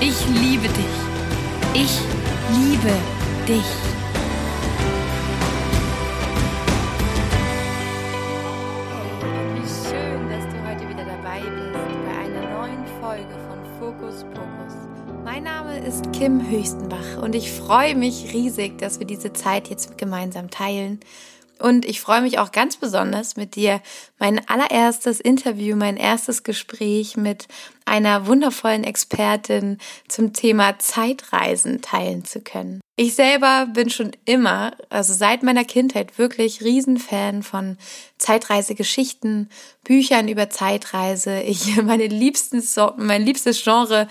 Ich liebe dich. Ich liebe dich. Wie schön, dass du heute wieder dabei bist bei einer neuen Folge von Fokus Pokus. Mein Name ist Kim Höchstenbach und ich freue mich riesig, dass wir diese Zeit jetzt gemeinsam teilen. Und ich freue mich auch ganz besonders mit dir mein allererstes Interview, mein erstes Gespräch mit einer wundervollen Expertin zum Thema Zeitreisen teilen zu können. Ich selber bin schon immer, also seit meiner Kindheit wirklich Riesenfan von Zeitreisegeschichten, Büchern über Zeitreise. Ich, meine liebsten, mein liebstes Genre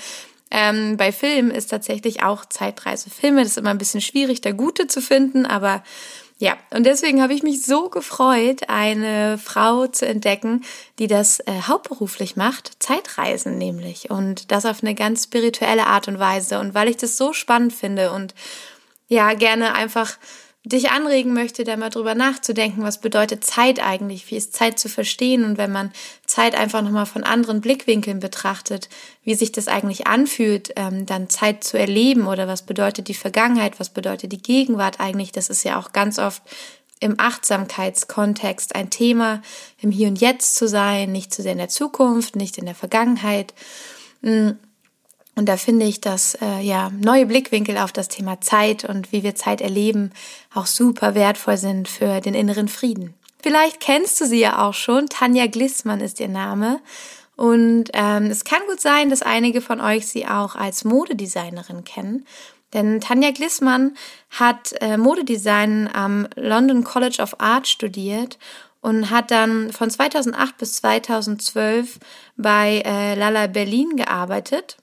ähm, bei Filmen ist tatsächlich auch Zeitreisefilme. Das ist immer ein bisschen schwierig, da gute zu finden, aber ja, und deswegen habe ich mich so gefreut, eine Frau zu entdecken, die das äh, hauptberuflich macht, Zeitreisen nämlich. Und das auf eine ganz spirituelle Art und Weise. Und weil ich das so spannend finde und ja, gerne einfach dich anregen möchte, da mal drüber nachzudenken, was bedeutet Zeit eigentlich, wie ist Zeit zu verstehen? Und wenn man Zeit einfach nochmal von anderen Blickwinkeln betrachtet, wie sich das eigentlich anfühlt, ähm, dann Zeit zu erleben oder was bedeutet die Vergangenheit, was bedeutet die Gegenwart eigentlich, das ist ja auch ganz oft im Achtsamkeitskontext ein Thema, im Hier und Jetzt zu sein, nicht zu sehr in der Zukunft, nicht in der Vergangenheit. Mm. Und da finde ich, dass äh, ja neue Blickwinkel auf das Thema Zeit und wie wir Zeit erleben auch super wertvoll sind für den inneren Frieden. Vielleicht kennst du sie ja auch schon. Tanja Glissmann ist ihr Name. Und ähm, es kann gut sein, dass einige von euch sie auch als Modedesignerin kennen. Denn Tanja Glissmann hat äh, Modedesign am London College of Art studiert und hat dann von 2008 bis 2012 bei äh, Lala Berlin gearbeitet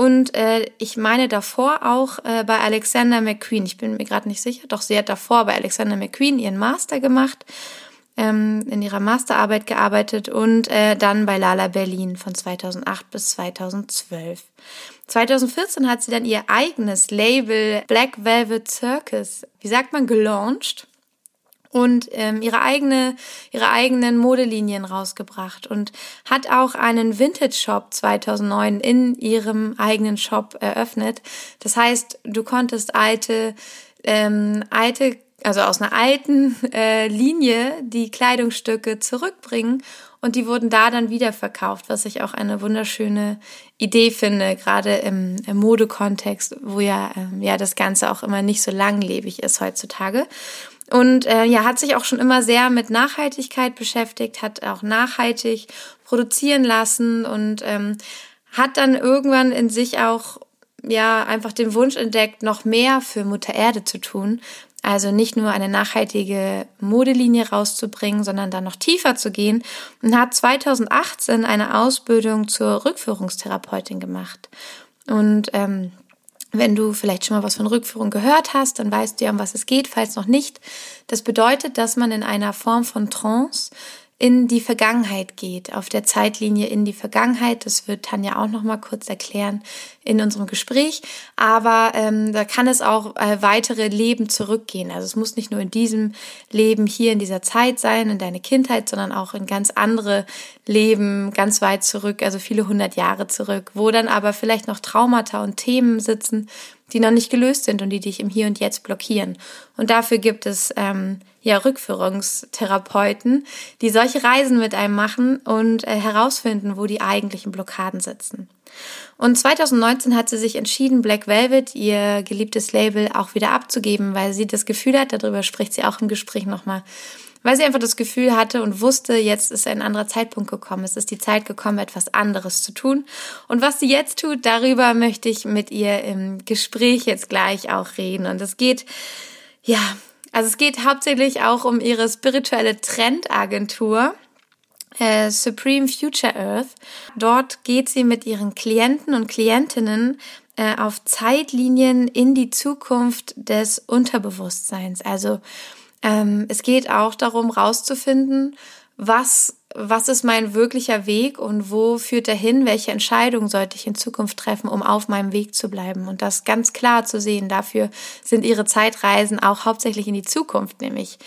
und äh, ich meine davor auch äh, bei Alexander McQueen. Ich bin mir gerade nicht sicher, doch sie hat davor bei Alexander McQueen ihren Master gemacht, ähm, in ihrer Masterarbeit gearbeitet und äh, dann bei Lala Berlin von 2008 bis 2012. 2014 hat sie dann ihr eigenes Label Black Velvet Circus, wie sagt man, gelauncht und ähm, ihre eigene ihre eigenen Modelinien rausgebracht und hat auch einen Vintage Shop 2009 in ihrem eigenen Shop eröffnet. Das heißt, du konntest alte ähm, alte also aus einer alten äh, Linie die Kleidungsstücke zurückbringen und die wurden da dann wieder verkauft, was ich auch eine wunderschöne Idee finde, gerade im, im Modekontext, wo ja ähm, ja das Ganze auch immer nicht so langlebig ist heutzutage. Und äh, ja, hat sich auch schon immer sehr mit Nachhaltigkeit beschäftigt, hat auch nachhaltig produzieren lassen und ähm, hat dann irgendwann in sich auch ja einfach den Wunsch entdeckt, noch mehr für Mutter Erde zu tun. Also nicht nur eine nachhaltige Modelinie rauszubringen, sondern dann noch tiefer zu gehen und hat 2018 eine Ausbildung zur Rückführungstherapeutin gemacht. Und ähm, wenn du vielleicht schon mal was von Rückführung gehört hast, dann weißt du ja, um was es geht. Falls noch nicht, das bedeutet, dass man in einer Form von Trance in die Vergangenheit geht, auf der Zeitlinie in die Vergangenheit. Das wird Tanja auch noch mal kurz erklären in unserem Gespräch. Aber ähm, da kann es auch äh, weitere Leben zurückgehen. Also es muss nicht nur in diesem Leben hier in dieser Zeit sein, in deine Kindheit, sondern auch in ganz andere Leben, ganz weit zurück, also viele hundert Jahre zurück, wo dann aber vielleicht noch Traumata und Themen sitzen, die noch nicht gelöst sind und die dich im Hier und Jetzt blockieren. Und dafür gibt es ähm, ja Rückführungstherapeuten, die solche Reisen mit einem machen und äh, herausfinden, wo die eigentlichen Blockaden sitzen. Und 2019 hat sie sich entschieden, Black Velvet, ihr geliebtes Label, auch wieder abzugeben, weil sie das Gefühl hat, darüber spricht sie auch im Gespräch nochmal, weil sie einfach das Gefühl hatte und wusste, jetzt ist ein anderer Zeitpunkt gekommen. Es ist die Zeit gekommen, etwas anderes zu tun. Und was sie jetzt tut, darüber möchte ich mit ihr im Gespräch jetzt gleich auch reden. Und es geht, ja, also es geht hauptsächlich auch um ihre spirituelle Trendagentur. Äh, Supreme Future Earth. Dort geht sie mit ihren Klienten und Klientinnen äh, auf Zeitlinien in die Zukunft des Unterbewusstseins. Also ähm, es geht auch darum, rauszufinden, was was ist mein wirklicher Weg und wo führt er hin? Welche Entscheidungen sollte ich in Zukunft treffen, um auf meinem Weg zu bleiben? Und das ganz klar zu sehen. Dafür sind ihre Zeitreisen auch hauptsächlich in die Zukunft nämlich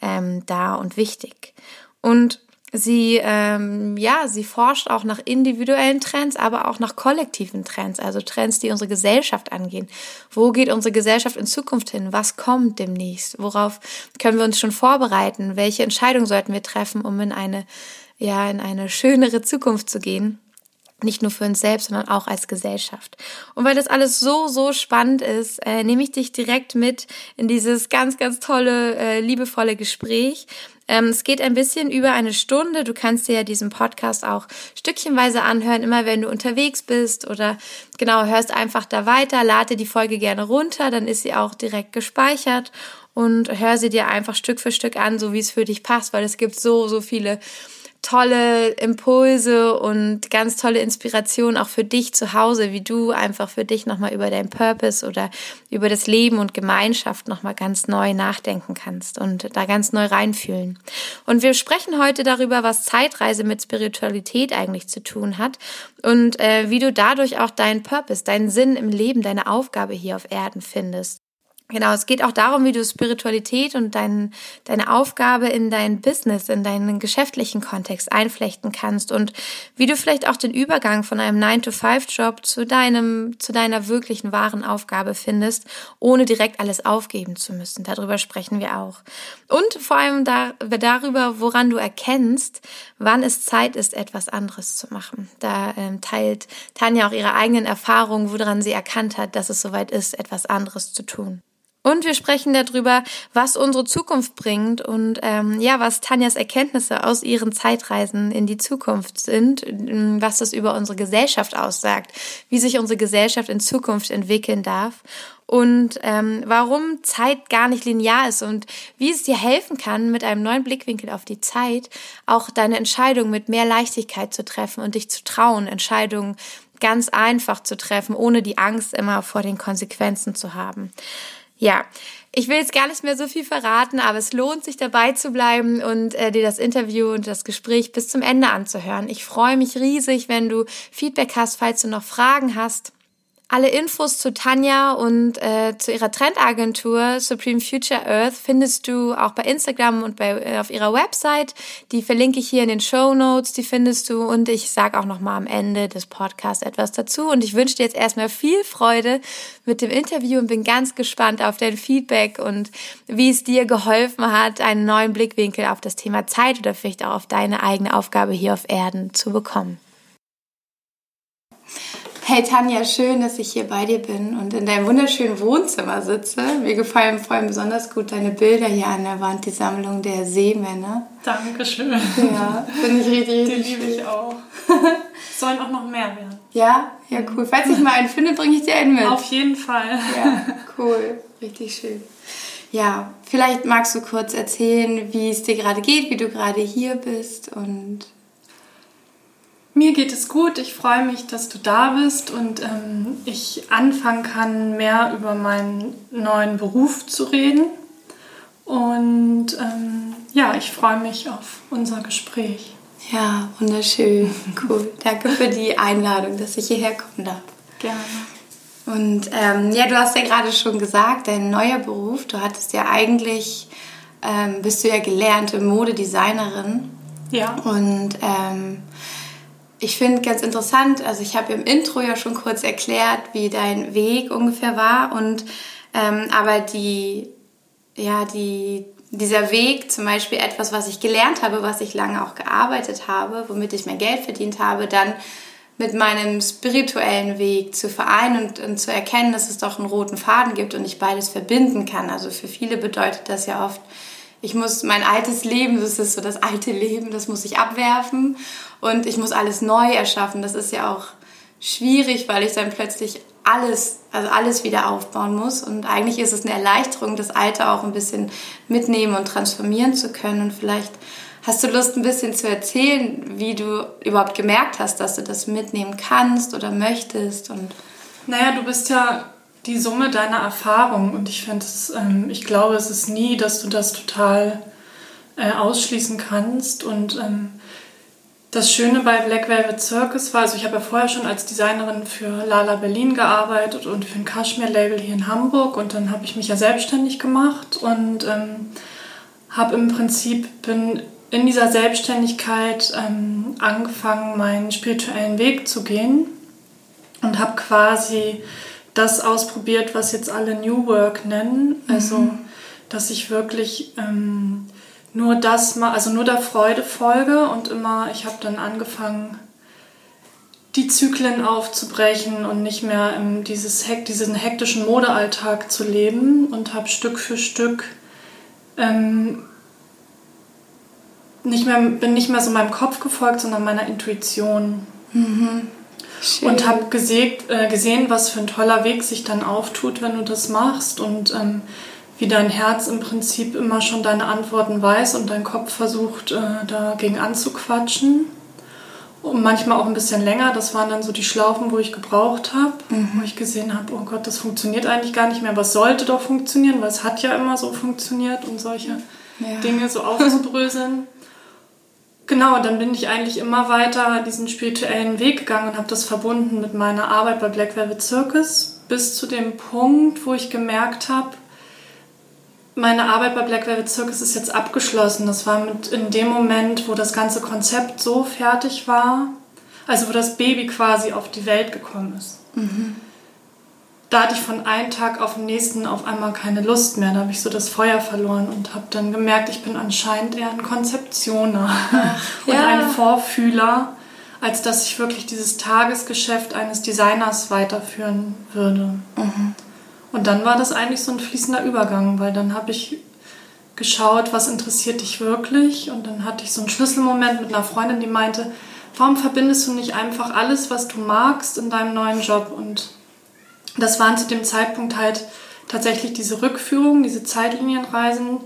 ähm, da und wichtig. Und Sie, ähm, ja, sie forscht auch nach individuellen Trends, aber auch nach kollektiven Trends, also Trends, die unsere Gesellschaft angehen. Wo geht unsere Gesellschaft in Zukunft hin? Was kommt demnächst? Worauf können wir uns schon vorbereiten? Welche Entscheidungen sollten wir treffen, um in eine, ja, in eine schönere Zukunft zu gehen? Nicht nur für uns selbst, sondern auch als Gesellschaft. Und weil das alles so, so spannend ist, äh, nehme ich dich direkt mit in dieses ganz, ganz tolle, äh, liebevolle Gespräch. Ähm, es geht ein bisschen über eine Stunde. Du kannst dir ja diesen Podcast auch stückchenweise anhören, immer wenn du unterwegs bist oder genau, hörst einfach da weiter, lade die Folge gerne runter, dann ist sie auch direkt gespeichert und hör sie dir einfach Stück für Stück an, so wie es für dich passt, weil es gibt so, so viele tolle Impulse und ganz tolle Inspiration auch für dich zu Hause, wie du einfach für dich nochmal über dein Purpose oder über das Leben und Gemeinschaft nochmal ganz neu nachdenken kannst und da ganz neu reinfühlen. Und wir sprechen heute darüber, was Zeitreise mit Spiritualität eigentlich zu tun hat und äh, wie du dadurch auch deinen Purpose, deinen Sinn im Leben, deine Aufgabe hier auf Erden findest. Genau, es geht auch darum, wie du Spiritualität und dein, deine Aufgabe in dein Business, in deinen geschäftlichen Kontext einflechten kannst und wie du vielleicht auch den Übergang von einem 9-to-5-Job zu deinem, zu deiner wirklichen wahren Aufgabe findest, ohne direkt alles aufgeben zu müssen. Darüber sprechen wir auch. Und vor allem da, darüber, woran du erkennst, wann es Zeit ist, etwas anderes zu machen. Da ähm, teilt Tanja auch ihre eigenen Erfahrungen, woran sie erkannt hat, dass es soweit ist, etwas anderes zu tun. Und wir sprechen darüber, was unsere Zukunft bringt und ähm, ja, was Tanjas Erkenntnisse aus ihren Zeitreisen in die Zukunft sind, ähm, was das über unsere Gesellschaft aussagt, wie sich unsere Gesellschaft in Zukunft entwickeln darf und ähm, warum Zeit gar nicht linear ist und wie es dir helfen kann, mit einem neuen Blickwinkel auf die Zeit auch deine Entscheidung mit mehr Leichtigkeit zu treffen und dich zu trauen, Entscheidungen ganz einfach zu treffen, ohne die Angst immer vor den Konsequenzen zu haben. Ja, ich will jetzt gar nicht mehr so viel verraten, aber es lohnt sich dabei zu bleiben und äh, dir das Interview und das Gespräch bis zum Ende anzuhören. Ich freue mich riesig, wenn du Feedback hast, falls du noch Fragen hast. Alle Infos zu Tanja und äh, zu ihrer Trendagentur Supreme Future Earth findest du auch bei Instagram und bei, äh, auf ihrer Website. Die verlinke ich hier in den Show Notes, die findest du. Und ich sage auch nochmal am Ende des Podcasts etwas dazu. Und ich wünsche dir jetzt erstmal viel Freude mit dem Interview und bin ganz gespannt auf dein Feedback und wie es dir geholfen hat, einen neuen Blickwinkel auf das Thema Zeit oder vielleicht auch auf deine eigene Aufgabe hier auf Erden zu bekommen. Hey Tanja, schön, dass ich hier bei dir bin und in deinem wunderschönen Wohnzimmer sitze. Mir gefallen vor allem besonders gut deine Bilder hier an der Wand, die Sammlung der Seemänner. Dankeschön. Ja, finde ich richtig, richtig Die liebe ich auch. Sollen auch noch mehr werden. Ja, ja, cool. Falls ich mal einen finde, bringe ich dir einen mit. Auf jeden Fall. Ja, cool. Richtig schön. Ja, vielleicht magst du kurz erzählen, wie es dir gerade geht, wie du gerade hier bist und mir geht es gut. Ich freue mich, dass du da bist und ähm, ich anfangen kann, mehr über meinen neuen Beruf zu reden. Und ähm, ja, ich freue mich auf unser Gespräch. Ja, wunderschön. Cool. Danke für die Einladung, dass ich hierher kommen darf. Gerne. Und ähm, ja, du hast ja gerade schon gesagt, dein neuer Beruf, du hattest ja eigentlich, ähm, bist du ja gelernte Modedesignerin. Ja. Und ähm, ich finde ganz interessant, also ich habe im Intro ja schon kurz erklärt, wie dein Weg ungefähr war und ähm, aber die, ja, die, dieser Weg, zum Beispiel etwas, was ich gelernt habe, was ich lange auch gearbeitet habe, womit ich mein Geld verdient habe, dann mit meinem spirituellen Weg zu vereinen und, und zu erkennen, dass es doch einen roten Faden gibt und ich beides verbinden kann. Also für viele bedeutet das ja oft, ich muss mein altes Leben, das ist so das alte Leben, das muss ich abwerfen und ich muss alles neu erschaffen. Das ist ja auch schwierig, weil ich dann plötzlich alles, also alles wieder aufbauen muss. Und eigentlich ist es eine Erleichterung, das Alte auch ein bisschen mitnehmen und transformieren zu können. Und vielleicht Hast du Lust, ein bisschen zu erzählen, wie du überhaupt gemerkt hast, dass du das mitnehmen kannst oder möchtest? Und naja, du bist ja die Summe deiner Erfahrungen. Und ich finde ähm, ich glaube, es ist nie, dass du das total äh, ausschließen kannst. Und ähm, das Schöne bei Black Velvet Circus war, also ich habe ja vorher schon als Designerin für Lala Berlin gearbeitet und für ein Kashmir-Label hier in Hamburg. Und dann habe ich mich ja selbstständig gemacht und ähm, habe im Prinzip, bin in dieser Selbstständigkeit ähm, angefangen, meinen spirituellen Weg zu gehen und habe quasi das ausprobiert, was jetzt alle New Work nennen. Also, mhm. dass ich wirklich ähm, nur das mal, also nur der Freude folge und immer, ich habe dann angefangen, die Zyklen aufzubrechen und nicht mehr im, dieses Hekt, diesen hektischen Modealltag zu leben und habe Stück für Stück ähm, nicht mehr, bin nicht mehr so meinem Kopf gefolgt, sondern meiner Intuition. Mhm. Und habe äh, gesehen, was für ein toller Weg sich dann auftut, wenn du das machst und ähm, wie dein Herz im Prinzip immer schon deine Antworten weiß und dein Kopf versucht, äh, dagegen anzuquatschen. Und manchmal auch ein bisschen länger. Das waren dann so die Schlaufen, wo ich gebraucht habe, mhm. wo ich gesehen habe, oh Gott, das funktioniert eigentlich gar nicht mehr. Was sollte doch funktionieren, weil es hat ja immer so funktioniert und solche ja. Dinge so aufzubröseln. Genau, dann bin ich eigentlich immer weiter diesen spirituellen Weg gegangen und habe das verbunden mit meiner Arbeit bei Black Velvet Circus bis zu dem Punkt, wo ich gemerkt habe, meine Arbeit bei Black Velvet Circus ist jetzt abgeschlossen. Das war mit in dem Moment, wo das ganze Konzept so fertig war, also wo das Baby quasi auf die Welt gekommen ist. Mhm. Da hatte ich von einem Tag auf den nächsten auf einmal keine Lust mehr. Da habe ich so das Feuer verloren und habe dann gemerkt, ich bin anscheinend eher ein Konzeptioner Ach, und ja. ein Vorfühler, als dass ich wirklich dieses Tagesgeschäft eines Designers weiterführen würde. Mhm. Und dann war das eigentlich so ein fließender Übergang, weil dann habe ich geschaut, was interessiert dich wirklich. Und dann hatte ich so einen Schlüsselmoment mit einer Freundin, die meinte, warum verbindest du nicht einfach alles, was du magst, in deinem neuen Job? Und das waren zu dem Zeitpunkt halt tatsächlich diese Rückführungen, diese Zeitlinienreisen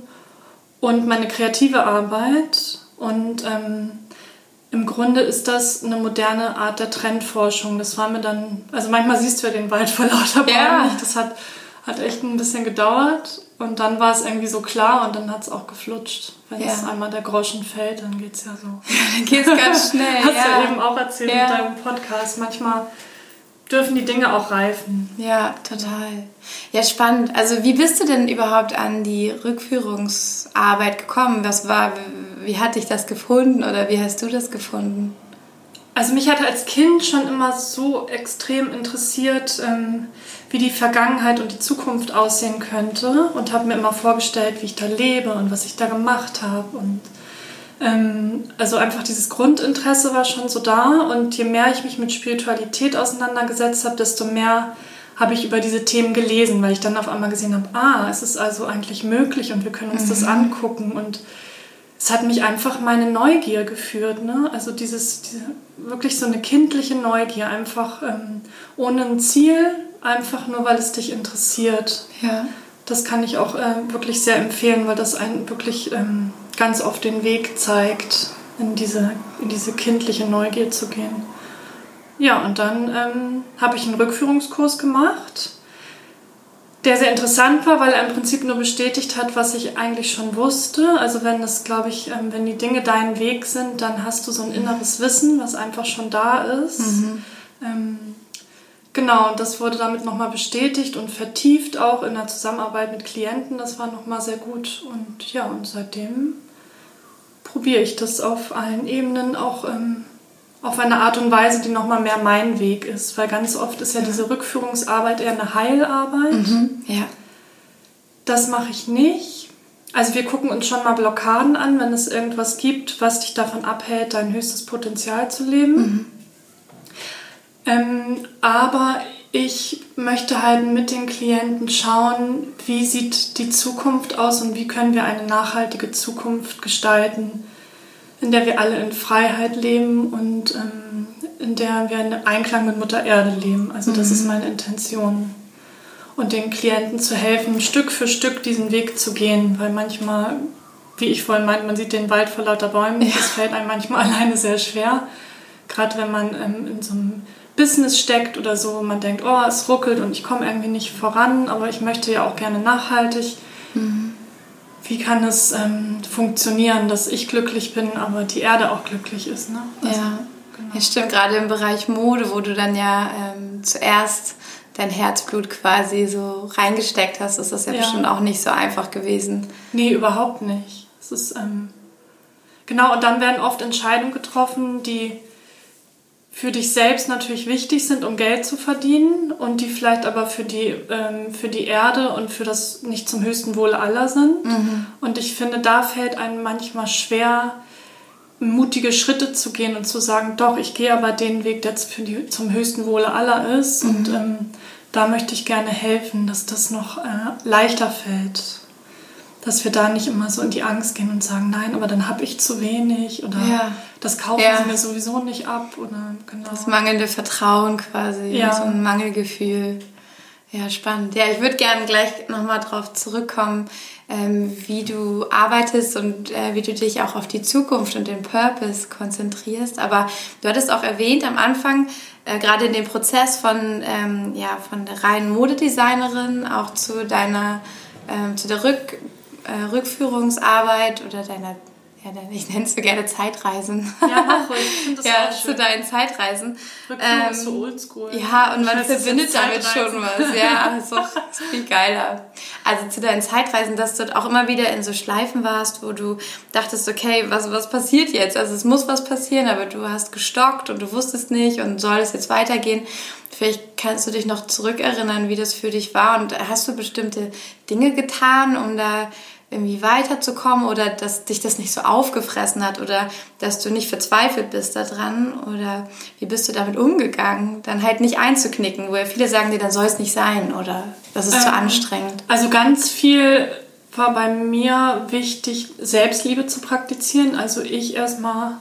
und meine kreative Arbeit. Und ähm, im Grunde ist das eine moderne Art der Trendforschung. Das war mir dann, also manchmal siehst du ja den Wald vor lauter Bäumen ja. nicht. Das hat, hat echt ein bisschen gedauert und dann war es irgendwie so klar und dann hat es auch geflutscht. Wenn ja. es einmal der Groschen fällt, dann geht es ja so. dann geht es ganz schnell. Hast ja. du eben auch erzählt ja. in deinem Podcast. Manchmal dürfen die Dinge auch reifen. Ja, total. Ja, spannend. Also wie bist du denn überhaupt an die Rückführungsarbeit gekommen? Was war, wie hat dich das gefunden oder wie hast du das gefunden? Also mich hat als Kind schon immer so extrem interessiert, ähm, wie die Vergangenheit und die Zukunft aussehen könnte und habe mir immer vorgestellt, wie ich da lebe und was ich da gemacht habe und also einfach dieses Grundinteresse war schon so da und je mehr ich mich mit Spiritualität auseinandergesetzt habe, desto mehr habe ich über diese Themen gelesen, weil ich dann auf einmal gesehen habe, ah, es ist also eigentlich möglich und wir können uns mhm. das angucken und es hat mich einfach meine Neugier geführt, ne? Also dieses, diese, wirklich so eine kindliche Neugier, einfach ähm, ohne ein Ziel, einfach nur, weil es dich interessiert. Ja. Das kann ich auch äh, wirklich sehr empfehlen, weil das einen wirklich ähm, ganz oft den Weg zeigt, in diese, in diese kindliche Neugier zu gehen. Ja, und dann ähm, habe ich einen Rückführungskurs gemacht, der sehr interessant war, weil er im Prinzip nur bestätigt hat, was ich eigentlich schon wusste. Also wenn das, glaube ich, ähm, wenn die Dinge dein Weg sind, dann hast du so ein inneres Wissen, was einfach schon da ist. Mhm. Ähm, genau, und das wurde damit nochmal bestätigt und vertieft auch in der Zusammenarbeit mit Klienten. Das war nochmal sehr gut. Und ja, und seitdem probiere ich das auf allen Ebenen, auch ähm, auf eine Art und Weise, die nochmal mehr mein Weg ist. Weil ganz oft ist ja, diese Rückführungsarbeit eher eine Heilarbeit. Mhm, ja. Das mache ich nicht. Also wir gucken uns schon mal Blockaden an, wenn es irgendwas gibt, was dich davon abhält, dein höchstes Potenzial zu leben. Mhm. Ähm, aber ich möchte halt mit den Klienten schauen, wie sieht die Zukunft aus und wie können wir eine nachhaltige Zukunft gestalten, in der wir alle in Freiheit leben und ähm, in der wir in Einklang mit Mutter Erde leben. Also das mhm. ist meine Intention. Und den Klienten zu helfen, Stück für Stück diesen Weg zu gehen, weil manchmal wie ich vorhin meinte, man sieht den Wald vor lauter Bäumen. Ja. Das fällt einem manchmal alleine sehr schwer. Gerade wenn man ähm, in so einem Business steckt oder so, man denkt, oh, es ruckelt und ich komme irgendwie nicht voran, aber ich möchte ja auch gerne nachhaltig. Mhm. Wie kann es ähm, funktionieren, dass ich glücklich bin, aber die Erde auch glücklich ist? Ne? Also, ja. Genau. ja, stimmt. Gerade im Bereich Mode, wo du dann ja ähm, zuerst dein Herzblut quasi so reingesteckt hast, ist das ja, ja, bestimmt auch nicht so einfach gewesen. Nee, überhaupt nicht. Es ist, ähm, genau, und dann werden oft Entscheidungen getroffen, die für dich selbst natürlich wichtig sind, um Geld zu verdienen und die vielleicht aber für die, ähm, für die Erde und für das nicht zum höchsten Wohle aller sind. Mhm. Und ich finde, da fällt einem manchmal schwer, mutige Schritte zu gehen und zu sagen, doch, ich gehe aber den Weg, der für die, zum höchsten Wohle aller ist. Mhm. Und ähm, da möchte ich gerne helfen, dass das noch äh, leichter fällt dass wir da nicht immer so in die Angst gehen und sagen, nein, aber dann habe ich zu wenig oder ja. das kaufen ja. sie mir sowieso nicht ab oder genau. Das mangelnde Vertrauen quasi, ja. so ein Mangelgefühl. Ja, spannend. Ja, ich würde gerne gleich nochmal darauf zurückkommen, ähm, wie du arbeitest und äh, wie du dich auch auf die Zukunft und den Purpose konzentrierst. Aber du hattest auch erwähnt am Anfang, äh, gerade in dem Prozess von, ähm, ja, von der reinen Modedesignerin auch zu deiner, ähm, zu der Rück äh, Rückführungsarbeit oder deiner ja, ich nenne es so gerne Zeitreisen. Ja, mach ruhig. Ich finde das ja, auch schön. zu deinen Zeitreisen. Rückführung ähm, ist so oldschool. Ja, und man verbindet damit schon was. Ja, ist viel geiler. Also zu deinen Zeitreisen, dass du auch immer wieder in so Schleifen warst, wo du dachtest, okay, was, was passiert jetzt? Also es muss was passieren, aber du hast gestockt und du wusstest nicht und soll es jetzt weitergehen. Vielleicht kannst du dich noch zurückerinnern, wie das für dich war und hast du bestimmte Dinge getan, um da irgendwie weiterzukommen oder dass dich das nicht so aufgefressen hat oder dass du nicht verzweifelt bist daran oder wie bist du damit umgegangen, dann halt nicht einzuknicken, wo ja viele sagen dir, dann soll es nicht sein oder das ist ähm, zu anstrengend. Also ganz viel war bei mir wichtig, Selbstliebe zu praktizieren. Also ich erstmal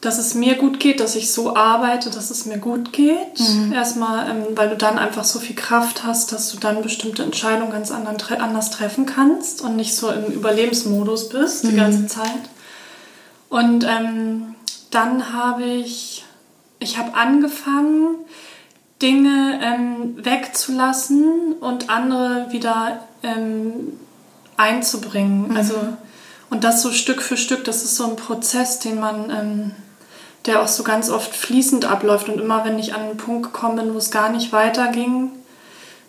dass es mir gut geht, dass ich so arbeite, dass es mir gut geht. Mhm. Erstmal, ähm, weil du dann einfach so viel Kraft hast, dass du dann bestimmte Entscheidungen ganz anderen, anders treffen kannst und nicht so im Überlebensmodus bist mhm. die ganze Zeit. Und ähm, dann habe ich, ich habe angefangen, Dinge ähm, wegzulassen und andere wieder ähm, einzubringen. Mhm. Also, und das so Stück für Stück, das ist so ein Prozess, den man ähm, der auch so ganz oft fließend abläuft. Und immer wenn ich an einen Punkt gekommen bin, wo es gar nicht weiterging,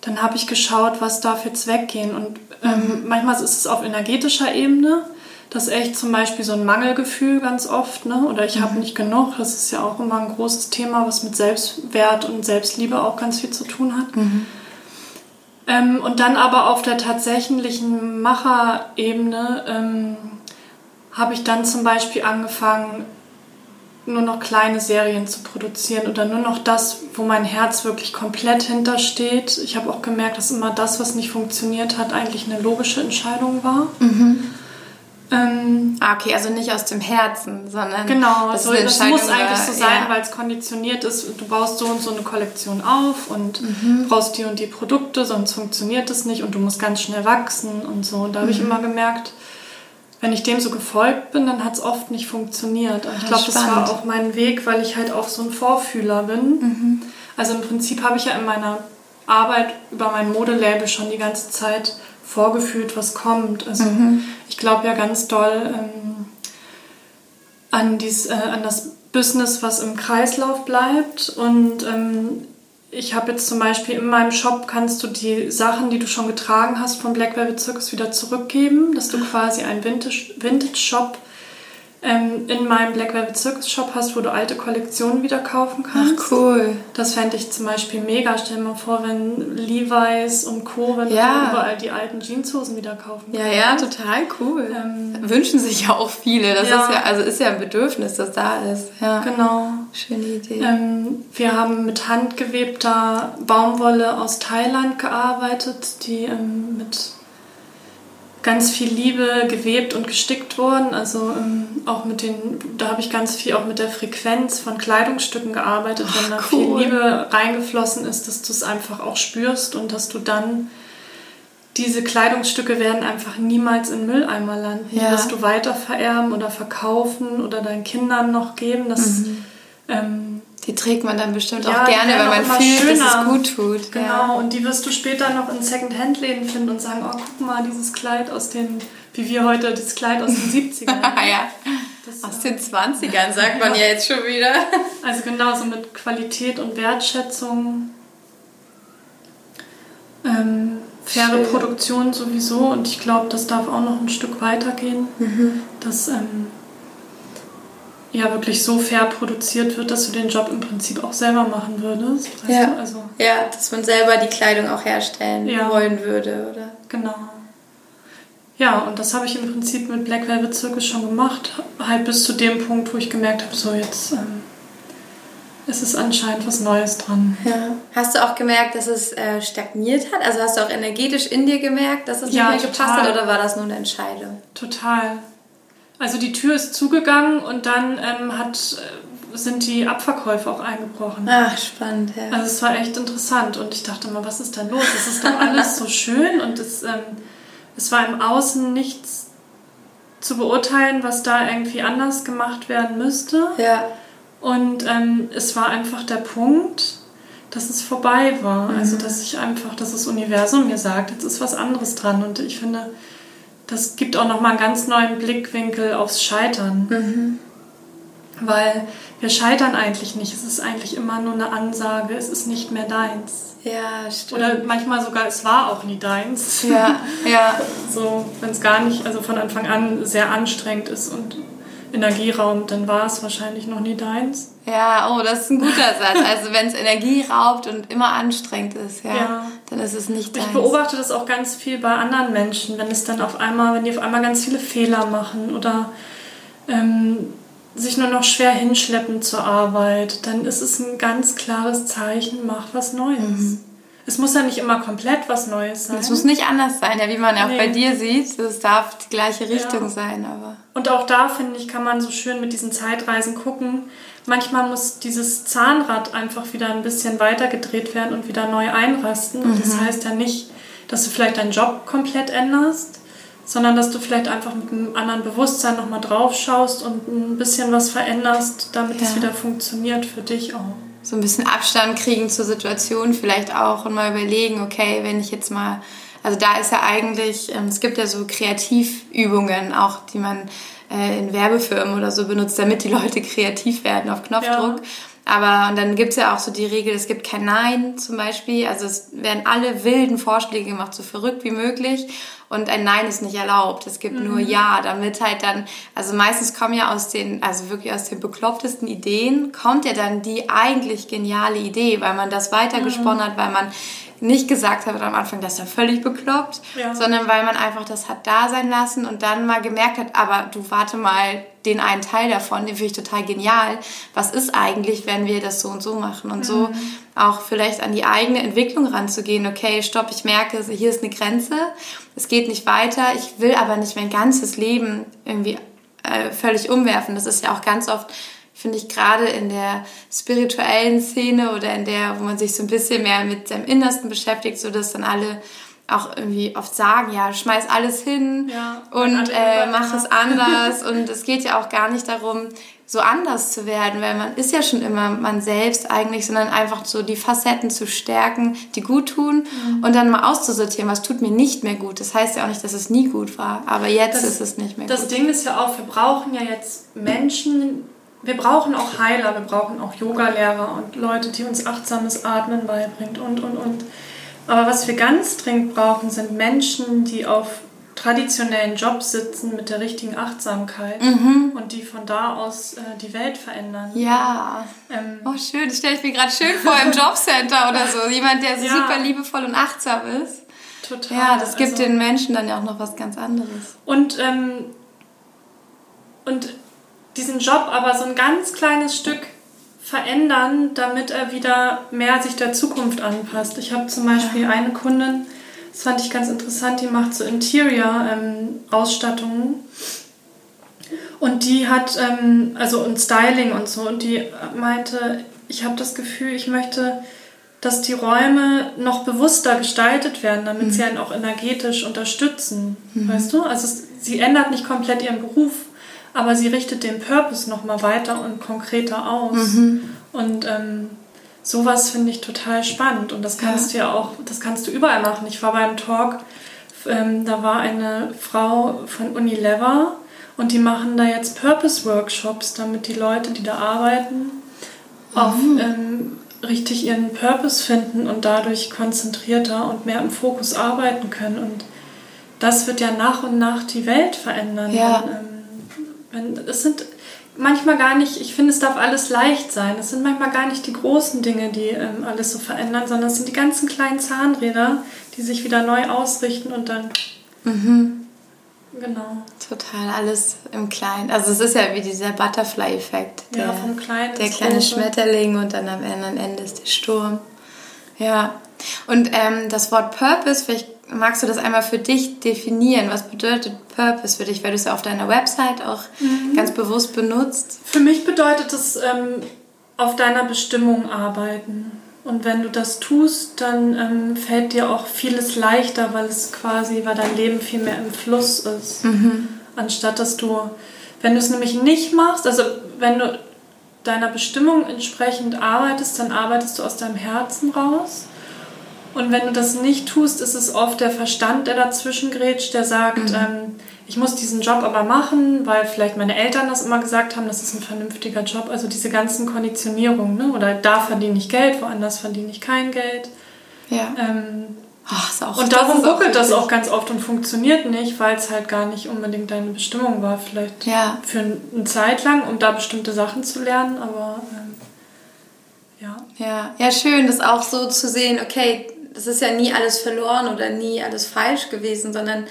dann habe ich geschaut, was darf jetzt weggehen. Und ähm, mhm. manchmal ist es auf energetischer Ebene, dass echt zum Beispiel so ein Mangelgefühl ganz oft, ne? oder ich mhm. habe nicht genug, das ist ja auch immer ein großes Thema, was mit Selbstwert und Selbstliebe auch ganz viel zu tun hat. Mhm. Ähm, und dann aber auf der tatsächlichen Macherebene ähm, habe ich dann zum Beispiel angefangen, nur noch kleine Serien zu produzieren oder nur noch das, wo mein Herz wirklich komplett hintersteht. Ich habe auch gemerkt, dass immer das, was nicht funktioniert hat, eigentlich eine logische Entscheidung war. Mhm. Ähm, ah, okay, also nicht aus dem Herzen, sondern. Genau, das, so, das muss eigentlich so sein, ja. weil es konditioniert ist. Du baust so und so eine Kollektion auf und mhm. brauchst die und die Produkte, sonst funktioniert es nicht und du musst ganz schnell wachsen und so. Und da habe mhm. ich immer gemerkt, wenn ich dem so gefolgt bin, dann hat es oft nicht funktioniert. Und ich glaube, das war auch mein Weg, weil ich halt auch so ein Vorfühler bin. Mhm. Also im Prinzip habe ich ja in meiner Arbeit über mein Modelabel schon die ganze Zeit vorgefühlt, was kommt. Also mhm. ich glaube ja ganz doll ähm, an, dies, äh, an das Business, was im Kreislauf bleibt. Und ähm, ich habe jetzt zum Beispiel in meinem Shop kannst du die Sachen, die du schon getragen hast vom Black Velvet Circus wieder zurückgeben, dass du quasi einen Vintage, Vintage Shop ähm, in meinem Black Velvet Circus Shop hast, wo du alte Kollektionen wieder kaufen kannst. Ach cool. Das fände ich zum Beispiel mega. Stell dir mal vor, wenn Levi's und Co., wenn ja. du überall die alten Jeanshosen wieder kaufen kannst. Ja, ja, total cool. Ähm, Wünschen sich ja auch viele. Das ja. ist ja, also ist ja ein Bedürfnis, das da ist. Ja. Genau. Schöne Idee. Ähm, wir haben mit handgewebter Baumwolle aus Thailand gearbeitet, die ähm, mit ganz viel Liebe gewebt und gestickt worden. Also ähm, auch mit den, da habe ich ganz viel auch mit der Frequenz von Kleidungsstücken gearbeitet, Ach, wenn da cool. viel Liebe reingeflossen ist, dass du es einfach auch spürst und dass du dann diese Kleidungsstücke werden einfach niemals in Mülleimer landen. Die Ja. wirst du weiter vererben oder verkaufen oder deinen Kindern noch geben. Das, Mhm. ähm, Die trägt man dann bestimmt Ja, auch gerne, weil auch man fühlt, dass es schöner. gut tut. genau, Ja. und die wirst du später noch in Second-Hand-Läden finden und sagen, oh, guck mal, dieses Kleid aus den, wie wir heute, das Kleid aus den 70ern. ja. Das, Aus den 20ern sagt man ja jetzt schon wieder. Also genauso mit Qualität und Wertschätzung. Ähm, faire Schön. Produktion sowieso und ich glaube, das darf auch noch ein Stück weitergehen, Mhm. dass ähm, ja wirklich so fair produziert wird, dass du den Job im Prinzip auch selber machen würdest. Ja. Also Ja, dass man selber die Kleidung auch herstellen Ja. wollen würde, oder? genau. Ja, und das habe ich im Prinzip mit Black Velvet Circus schon gemacht, halt bis zu dem Punkt, wo ich gemerkt habe, so jetzt ähm, es ist anscheinend was Neues dran. Ja. Hast du auch gemerkt, dass es äh, stagniert hat? Also hast du auch energetisch in dir gemerkt, dass es Ja, nicht mehr gepasst hat oder war das nur eine Entscheidung? Total. Also die Tür ist zugegangen und dann ähm, hat, äh, sind die Abverkäufe auch eingebrochen. Ach, spannend, ja. Also es war echt interessant und ich dachte mal, was ist da los? Es ist doch alles so schön und es, ähm, es war im Außen nichts zu beurteilen, was da irgendwie anders gemacht werden müsste. ja. Und ähm, es war einfach der Punkt, dass es vorbei war. Also dass ich einfach, dass das Universum mir sagt, jetzt ist was anderes dran. Und ich finde, das gibt auch nochmal einen ganz neuen Blickwinkel aufs Scheitern. Weil wir scheitern eigentlich nicht. Es ist eigentlich immer nur eine Ansage, es ist nicht mehr deins. Ja, stimmt. Oder manchmal sogar, es war auch nie deins. ja, ja. So, wenn es gar nicht, also von Anfang an sehr anstrengend ist und Energie raubt, dann war es wahrscheinlich noch nie deins. Ja, oh, das ist ein guter Satz. Also wenn es Energie raubt und immer anstrengend ist, ja, Ja. dann ist es nicht Ich deins. beobachte das auch ganz viel bei anderen Menschen, wenn es dann auf einmal, wenn die auf einmal ganz viele Fehler machen oder ähm, sich nur noch schwer hinschleppen zur Arbeit, dann ist es ein ganz klares Zeichen, mach was Neues. Es muss ja nicht immer komplett was Neues sein. Es muss nicht anders sein, ja, wie man auch Nee. bei dir sieht. Es darf die gleiche Richtung Ja. sein, aber. Und auch da, finde ich, kann man so schön mit diesen Zeitreisen gucken. Manchmal muss dieses Zahnrad einfach wieder ein bisschen weiter gedreht werden und wieder neu einrasten. Und das heißt ja nicht, dass du vielleicht deinen Job komplett änderst, sondern dass du vielleicht einfach mit einem anderen Bewusstsein nochmal drauf schaust und ein bisschen was veränderst, damit es Ja. wieder funktioniert für dich auch. So ein bisschen Abstand kriegen zur Situation vielleicht auch und mal überlegen, okay, wenn ich jetzt mal, also da ist ja eigentlich, ähm, es gibt ja so Kreativübungen auch, die man äh, in Werbefirmen oder so benutzt, damit die Leute kreativ werden auf Knopfdruck. Ja. Aber und dann gibt es ja auch so die Regel, es gibt kein Nein zum Beispiel. Also es werden alle wilden Vorschläge gemacht, so verrückt wie möglich. Und ein Nein ist nicht erlaubt. Es gibt nur Ja, damit halt dann, also meistens kommen ja aus den, also wirklich aus den beklopptesten Ideen, kommt ja dann die eigentlich geniale Idee, weil man das weitergesponnen hat, weil man nicht gesagt hat am Anfang, das ist ja völlig bekloppt, Ja. sondern weil man einfach das hat da sein lassen und dann mal gemerkt hat, aber du warte mal, den einen Teil davon, den finde ich total genial. Was ist eigentlich, wenn wir das so und so machen? Und so auch vielleicht an die eigene Entwicklung ranzugehen. Okay, stopp, ich merke, hier ist eine Grenze, es geht nicht weiter, ich will aber nicht mein ganzes Leben irgendwie äh, völlig umwerfen. Das ist ja auch ganz oft finde ich gerade in der spirituellen Szene oder in der, wo man sich so ein bisschen mehr mit seinem Innersten beschäftigt, so dass dann alle auch irgendwie oft sagen, ja, schmeiß alles hin Ja, und äh, mach es anders. und es geht ja auch gar nicht darum, so anders zu werden, weil man ist ja schon immer man selbst eigentlich, sondern einfach so die Facetten zu stärken, die gut tun Mhm. und dann mal auszusortieren, was tut mir nicht mehr gut. Das heißt ja auch nicht, dass es nie gut war, aber jetzt ist es nicht mehr Das gut. Ding ist ja auch, wir brauchen ja jetzt Menschen, wir brauchen auch Heiler, wir brauchen auch Yogalehrer und Leute, die uns achtsames Atmen beibringt und, und, und. Aber was wir ganz dringend brauchen, sind Menschen, die auf traditionellen Jobs sitzen mit der richtigen Achtsamkeit und die von da aus äh, die Welt verändern. Ja. Ähm, Oh, schön. Das stelle ich mir gerade schön vor im Jobcenter oder so. Jemand, der Ja. super liebevoll und achtsam ist. total. Ja, das gibt Also- den Menschen dann ja auch noch was ganz anderes. Und, ähm, und diesen Job aber so ein ganz kleines Stück verändern, damit er wieder mehr sich der Zukunft anpasst. Ich habe zum Beispiel eine Kundin, das fand ich ganz interessant, die macht so Interior-Ausstattungen. und die hat, ähm, also und Styling und so, und die meinte, ich habe das Gefühl, ich möchte dass die Räume noch bewusster gestaltet werden, damit mhm. sie einen auch energetisch unterstützen. Mhm. Weißt du? Also es, sie ändert nicht komplett ihren Beruf, aber sie richtet den Purpose nochmal weiter und konkreter aus. Mhm. Und ähm, sowas finde ich total spannend. Und das kannst ja. du ja auch, das kannst du überall machen. Ich war beim Talk, ähm, da war eine Frau von Unilever und die machen da jetzt Purpose-Workshops, damit die Leute, die da arbeiten, mhm. ähm, richtig ihren Purpose finden und dadurch konzentrierter und mehr im Fokus arbeiten können. Und das wird ja nach und nach die Welt verändern. Ja. Und, ähm, es sind manchmal gar nicht, ich finde, es darf alles leicht sein. Es sind manchmal gar nicht die großen Dinge, die ähm, alles so verändern, sondern es sind die ganzen kleinen Zahnräder, die sich wieder neu ausrichten und dann. Mhm. Genau. Total, alles im Kleinen. Also es ist ja wie dieser Butterfly-Effekt. Ja, vom Kleinen Der kleine Große. Schmetterling und dann am Ende ist der Sturm. Ja. Und ähm, das Wort Purpose, vielleicht magst du das einmal für dich definieren? Was bedeutet Purpose für dich, weil du es ja auf deiner Website auch mhm. ganz bewusst benutzt? Für mich bedeutet es ähm, auf deiner Bestimmung arbeiten. Und wenn du das tust, dann ähm, fällt dir auch vieles leichter, weil es quasi, weil dein Leben viel mehr im Fluss ist. Mhm. Anstatt dass du, wenn du es nämlich nicht machst, also wenn du deiner Bestimmung entsprechend arbeitest, dann arbeitest du aus deinem Herzen raus. Und wenn du das nicht tust, ist es oft der Verstand, der dazwischen grätscht, der sagt, mhm. ähm, ich muss diesen Job aber machen, weil vielleicht meine Eltern das immer gesagt haben, das ist ein vernünftiger Job. Also diese ganzen Konditionierungen, ne? oder da verdiene ich Geld, woanders verdiene ich kein Geld. Ja. Ähm, Ach, und darum ruckelt das auch ganz oft und funktioniert nicht, weil es halt gar nicht unbedingt deine Bestimmung war. Vielleicht ja. für eine Zeit lang, um da bestimmte Sachen zu lernen, aber ähm, ja. ja. Ja, schön, das auch so zu sehen, okay, das ist ja nie alles verloren oder nie alles falsch gewesen, sondern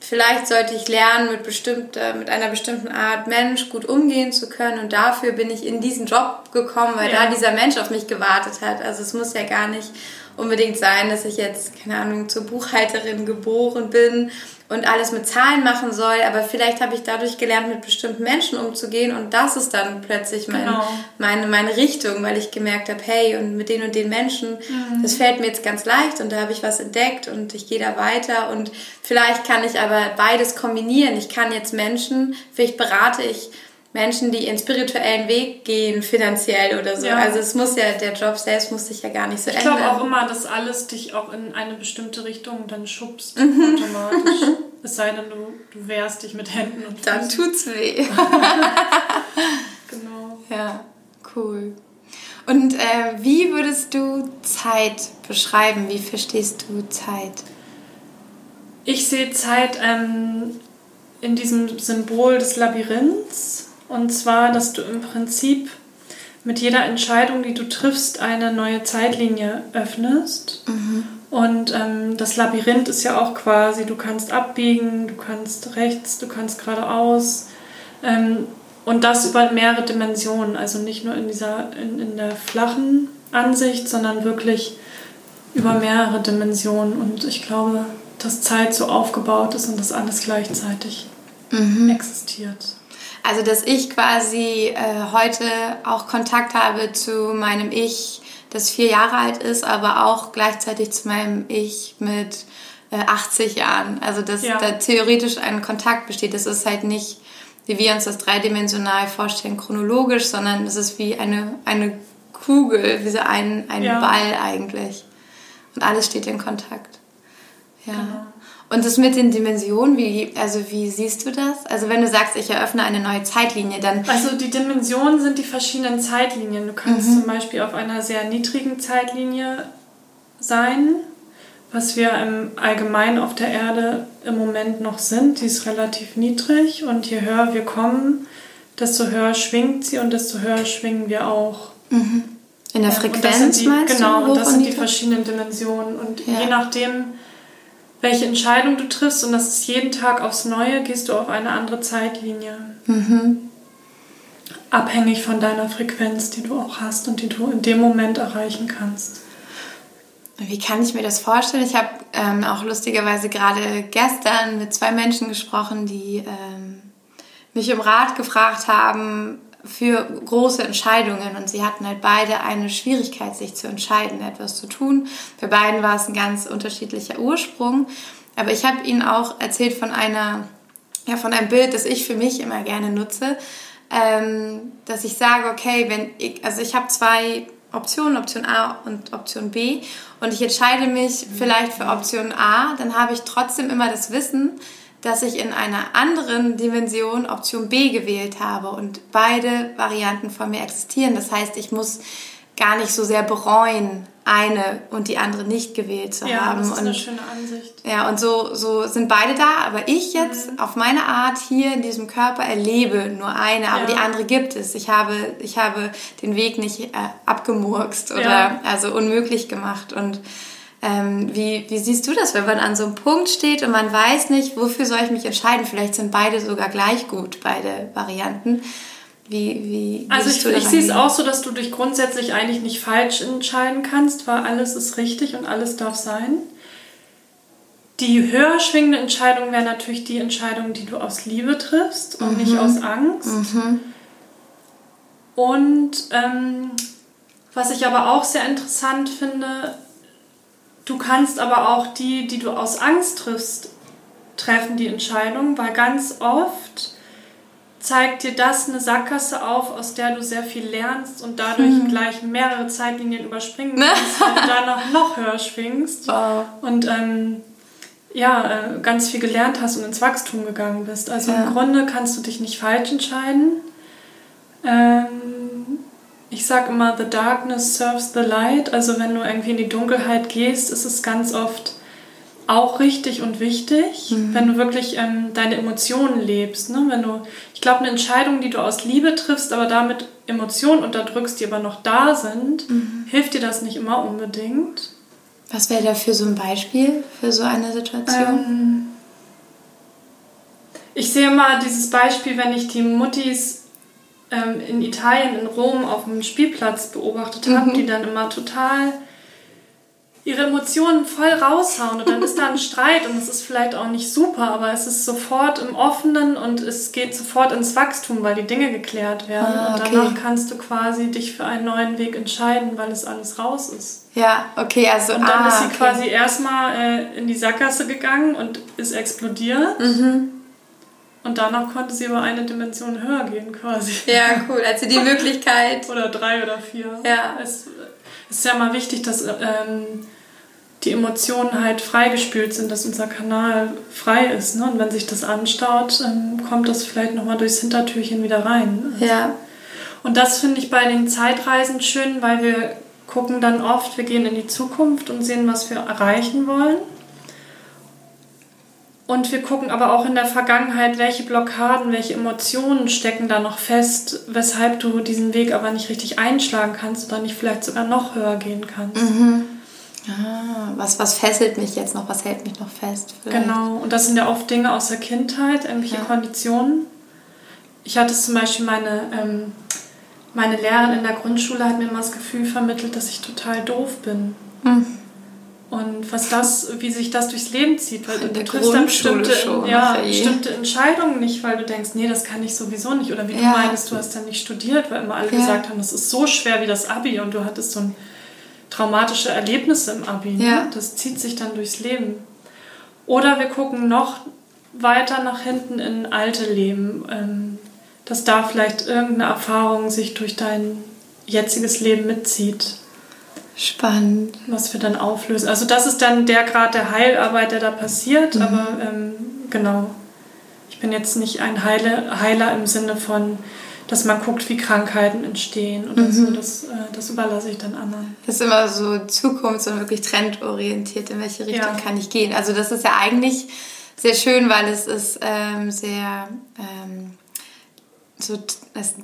vielleicht sollte ich lernen, mit, bestimmter, mit einer bestimmten Art Mensch gut umgehen zu können. Und dafür bin ich in diesen Job gekommen, weil ja. da dieser Mensch auf mich gewartet hat. Also es muss ja gar nicht unbedingt sein, dass ich jetzt, keine Ahnung, zur Buchhalterin geboren bin und alles mit Zahlen machen soll, aber vielleicht habe ich dadurch gelernt, mit bestimmten Menschen umzugehen und das ist dann plötzlich mein, genau. meine, meine Richtung, weil ich gemerkt habe, hey, und mit den und den Menschen, mhm. das fällt mir jetzt ganz leicht und da habe ich was entdeckt und ich gehe da weiter und vielleicht kann ich aber beides kombinieren. Ich kann jetzt Menschen, vielleicht berate ich Menschen, die ihren spirituellen Weg gehen, finanziell oder so. Ja. Also es muss ja, der Job selbst muss sich ja gar nicht so ich ändern. Ich glaube auch immer, dass alles dich auch in eine bestimmte Richtung dann schubst, mhm. automatisch. es sei denn, du, du wehrst dich mit Händen und Füßen. Dann tut's weh. genau. Ja, cool. Und äh, wie würdest du Zeit beschreiben? Wie verstehst du Zeit? Ich sehe Zeit ähm, in diesem Symbol des Labyrinths und zwar, dass du im Prinzip mit jeder Entscheidung, die du triffst, eine neue Zeitlinie öffnest. Mhm. Und ähm, das Labyrinth ist ja auch quasi, du kannst abbiegen, du kannst rechts, du kannst geradeaus. Ähm, und das über mehrere Dimensionen, also nicht nur in, dieser, in, in der flachen Ansicht, sondern wirklich über mehrere Dimensionen. Und ich glaube, dass Zeit so aufgebaut ist und dass alles gleichzeitig mhm. existiert. Also, dass ich quasi äh, heute auch Kontakt habe zu meinem Ich, das vier Jahre alt ist, aber auch gleichzeitig zu meinem Ich mit äh, 80 Jahren. Also, dass ja. da theoretisch ein Kontakt besteht. Das ist halt nicht, wie wir uns das dreidimensional vorstellen, chronologisch, sondern es ist wie eine, eine Kugel, wie so ein, ein ja. Ball eigentlich. Und alles steht in Kontakt. Ja. Genau. Und das mit den Dimensionen, wie, also wie siehst du das? Also wenn du sagst, ich eröffne eine neue Zeitlinie, dann... Also die Dimensionen sind die verschiedenen Zeitlinien. Du kannst mhm. zum Beispiel auf einer sehr niedrigen Zeitlinie sein, was wir im Allgemeinen auf der Erde im Moment noch sind. Die ist relativ niedrig und je höher wir kommen, desto höher schwingt sie und desto höher schwingen wir auch. Mhm. In der Frequenz die, meinst genau, du? Genau, und das sind die verschiedenen Dimensionen. Und ja. je nachdem welche Entscheidung du triffst und das ist jeden Tag aufs Neue, gehst du auf eine andere Zeitlinie. Mhm. Abhängig von deiner Frequenz, die du auch hast und die du in dem Moment erreichen kannst. Wie kann ich mir das vorstellen? Ich habe ähm, auch lustigerweise gerade gestern mit zwei Menschen gesprochen, die ähm, mich um Rat gefragt haben, für große Entscheidungen und sie hatten halt beide eine Schwierigkeit, sich zu entscheiden, etwas zu tun. Für beiden war es ein ganz unterschiedlicher Ursprung. Aber ich habe ihnen auch erzählt von einer, ja, von einem Bild, das ich für mich immer gerne nutze, ähm, dass ich sage, okay, wenn ich, also ich habe zwei Optionen, Option A und Option B und ich entscheide mich vielleicht für Option A, dann habe ich trotzdem immer das Wissen, dass ich in einer anderen Dimension Option B gewählt habe und beide Varianten von mir existieren. Das heißt, ich muss gar nicht so sehr bereuen, eine und die andere nicht gewählt zu ja, haben. Das ist und, eine schöne Ansicht. Ja, und so, so sind beide da, aber ich jetzt mhm. auf meine Art hier in diesem Körper erlebe nur eine, aber ja. die andere gibt es. Ich habe, ich habe den Weg nicht äh, abgemurkst oder ja. also unmöglich gemacht und ähm, wie, wie siehst du das, wenn man an so einem Punkt steht und man weiß nicht, wofür soll ich mich entscheiden? Vielleicht sind beide sogar gleich gut, beide Varianten. Wie, wie also ich, ich sehe es auch so, dass du dich grundsätzlich eigentlich nicht falsch entscheiden kannst, weil alles ist richtig und alles darf sein. Die höher schwingende Entscheidung wäre natürlich die Entscheidung, die du aus Liebe triffst und mhm. nicht aus Angst. Mhm. Und ähm, was ich aber auch sehr interessant finde, Du kannst aber auch die, die du aus Angst triffst, treffen die Entscheidung, weil ganz oft zeigt dir das eine Sackgasse auf, aus der du sehr viel lernst und dadurch hm. gleich mehrere Zeitlinien überspringen kannst, weil du danach noch höher schwingst wow. und ähm, ja, äh, ganz viel gelernt hast und ins Wachstum gegangen bist. Also ja. im Grunde kannst du dich nicht falsch entscheiden. Ähm, ich sage immer, the darkness serves the light. Also wenn du irgendwie in die Dunkelheit gehst, ist es ganz oft auch richtig und wichtig, mhm. wenn du wirklich ähm, deine Emotionen lebst. Ne? Wenn du, ich glaube, eine Entscheidung, die du aus Liebe triffst, aber damit Emotionen unterdrückst, die aber noch da sind, mhm. hilft dir das nicht immer unbedingt. Was wäre da für so ein Beispiel für so eine Situation? Ähm, ich sehe mal dieses Beispiel, wenn ich die Muttis ähm, in Italien, in Rom auf dem Spielplatz beobachtet habe, mhm. die dann immer total ihre Emotionen voll raushauen und dann ist da ein Streit und es ist vielleicht auch nicht super, aber es ist sofort im Offenen und es geht sofort ins Wachstum, weil die Dinge geklärt werden ah, okay. und danach kannst du quasi dich für einen neuen Weg entscheiden, weil es alles raus ist. Ja, okay, also und dann ah, ist sie okay. quasi erstmal äh, in die Sackgasse gegangen und ist explodiert. Mhm. Und danach konnte sie über eine Dimension höher gehen quasi. Ja, cool. Also die Möglichkeit. oder drei oder vier. Ja. Es, es ist ja mal wichtig, dass ähm, die Emotionen halt freigespült sind, dass unser Kanal frei ist. Ne? Und wenn sich das anstaut, ähm, kommt das vielleicht nochmal durchs Hintertürchen wieder rein. Also, ja. Und das finde ich bei den Zeitreisen schön, weil wir gucken dann oft, wir gehen in die Zukunft und sehen, was wir erreichen wollen. Und wir gucken aber auch in der Vergangenheit, welche Blockaden, welche Emotionen stecken da noch fest, weshalb du diesen Weg aber nicht richtig einschlagen kannst oder nicht vielleicht sogar noch höher gehen kannst. Mhm. Ah, was, was fesselt mich jetzt noch, was hält mich noch fest? Vielleicht? Genau, und das sind ja oft Dinge aus der Kindheit, irgendwelche ja. Konditionen. Ich hatte zum Beispiel meine, ähm, meine Lehrerin in der Grundschule hat mir immer das Gefühl vermittelt, dass ich total doof bin. Mhm. Und was das, wie sich das durchs Leben zieht, weil du triffst dann bestimmte, schon, ja, bestimmte Entscheidungen nicht, weil du denkst, nee, das kann ich sowieso nicht. Oder wie ja. du meinst, du hast dann nicht studiert, weil immer alle ja. gesagt haben, das ist so schwer wie das Abi und du hattest so ein traumatische Erlebnisse im Abi. Ne? Ja. Das zieht sich dann durchs Leben. Oder wir gucken noch weiter nach hinten in alte Leben, ähm, dass da vielleicht irgendeine Erfahrung sich durch dein jetziges Leben mitzieht. Spannend. Was wir dann auflösen. Also das ist dann der Grad der Heilarbeit, der da passiert, mhm. aber ähm, genau. Ich bin jetzt nicht ein Heile, Heiler im Sinne von, dass man guckt, wie Krankheiten entstehen oder mhm. so. Das, äh, das überlasse ich dann anderen. Das ist immer so zukunfts- und wirklich trendorientiert, in welche Richtung ja. kann ich gehen. Also das ist ja eigentlich sehr schön, weil es ist ähm, sehr... Ähm, so,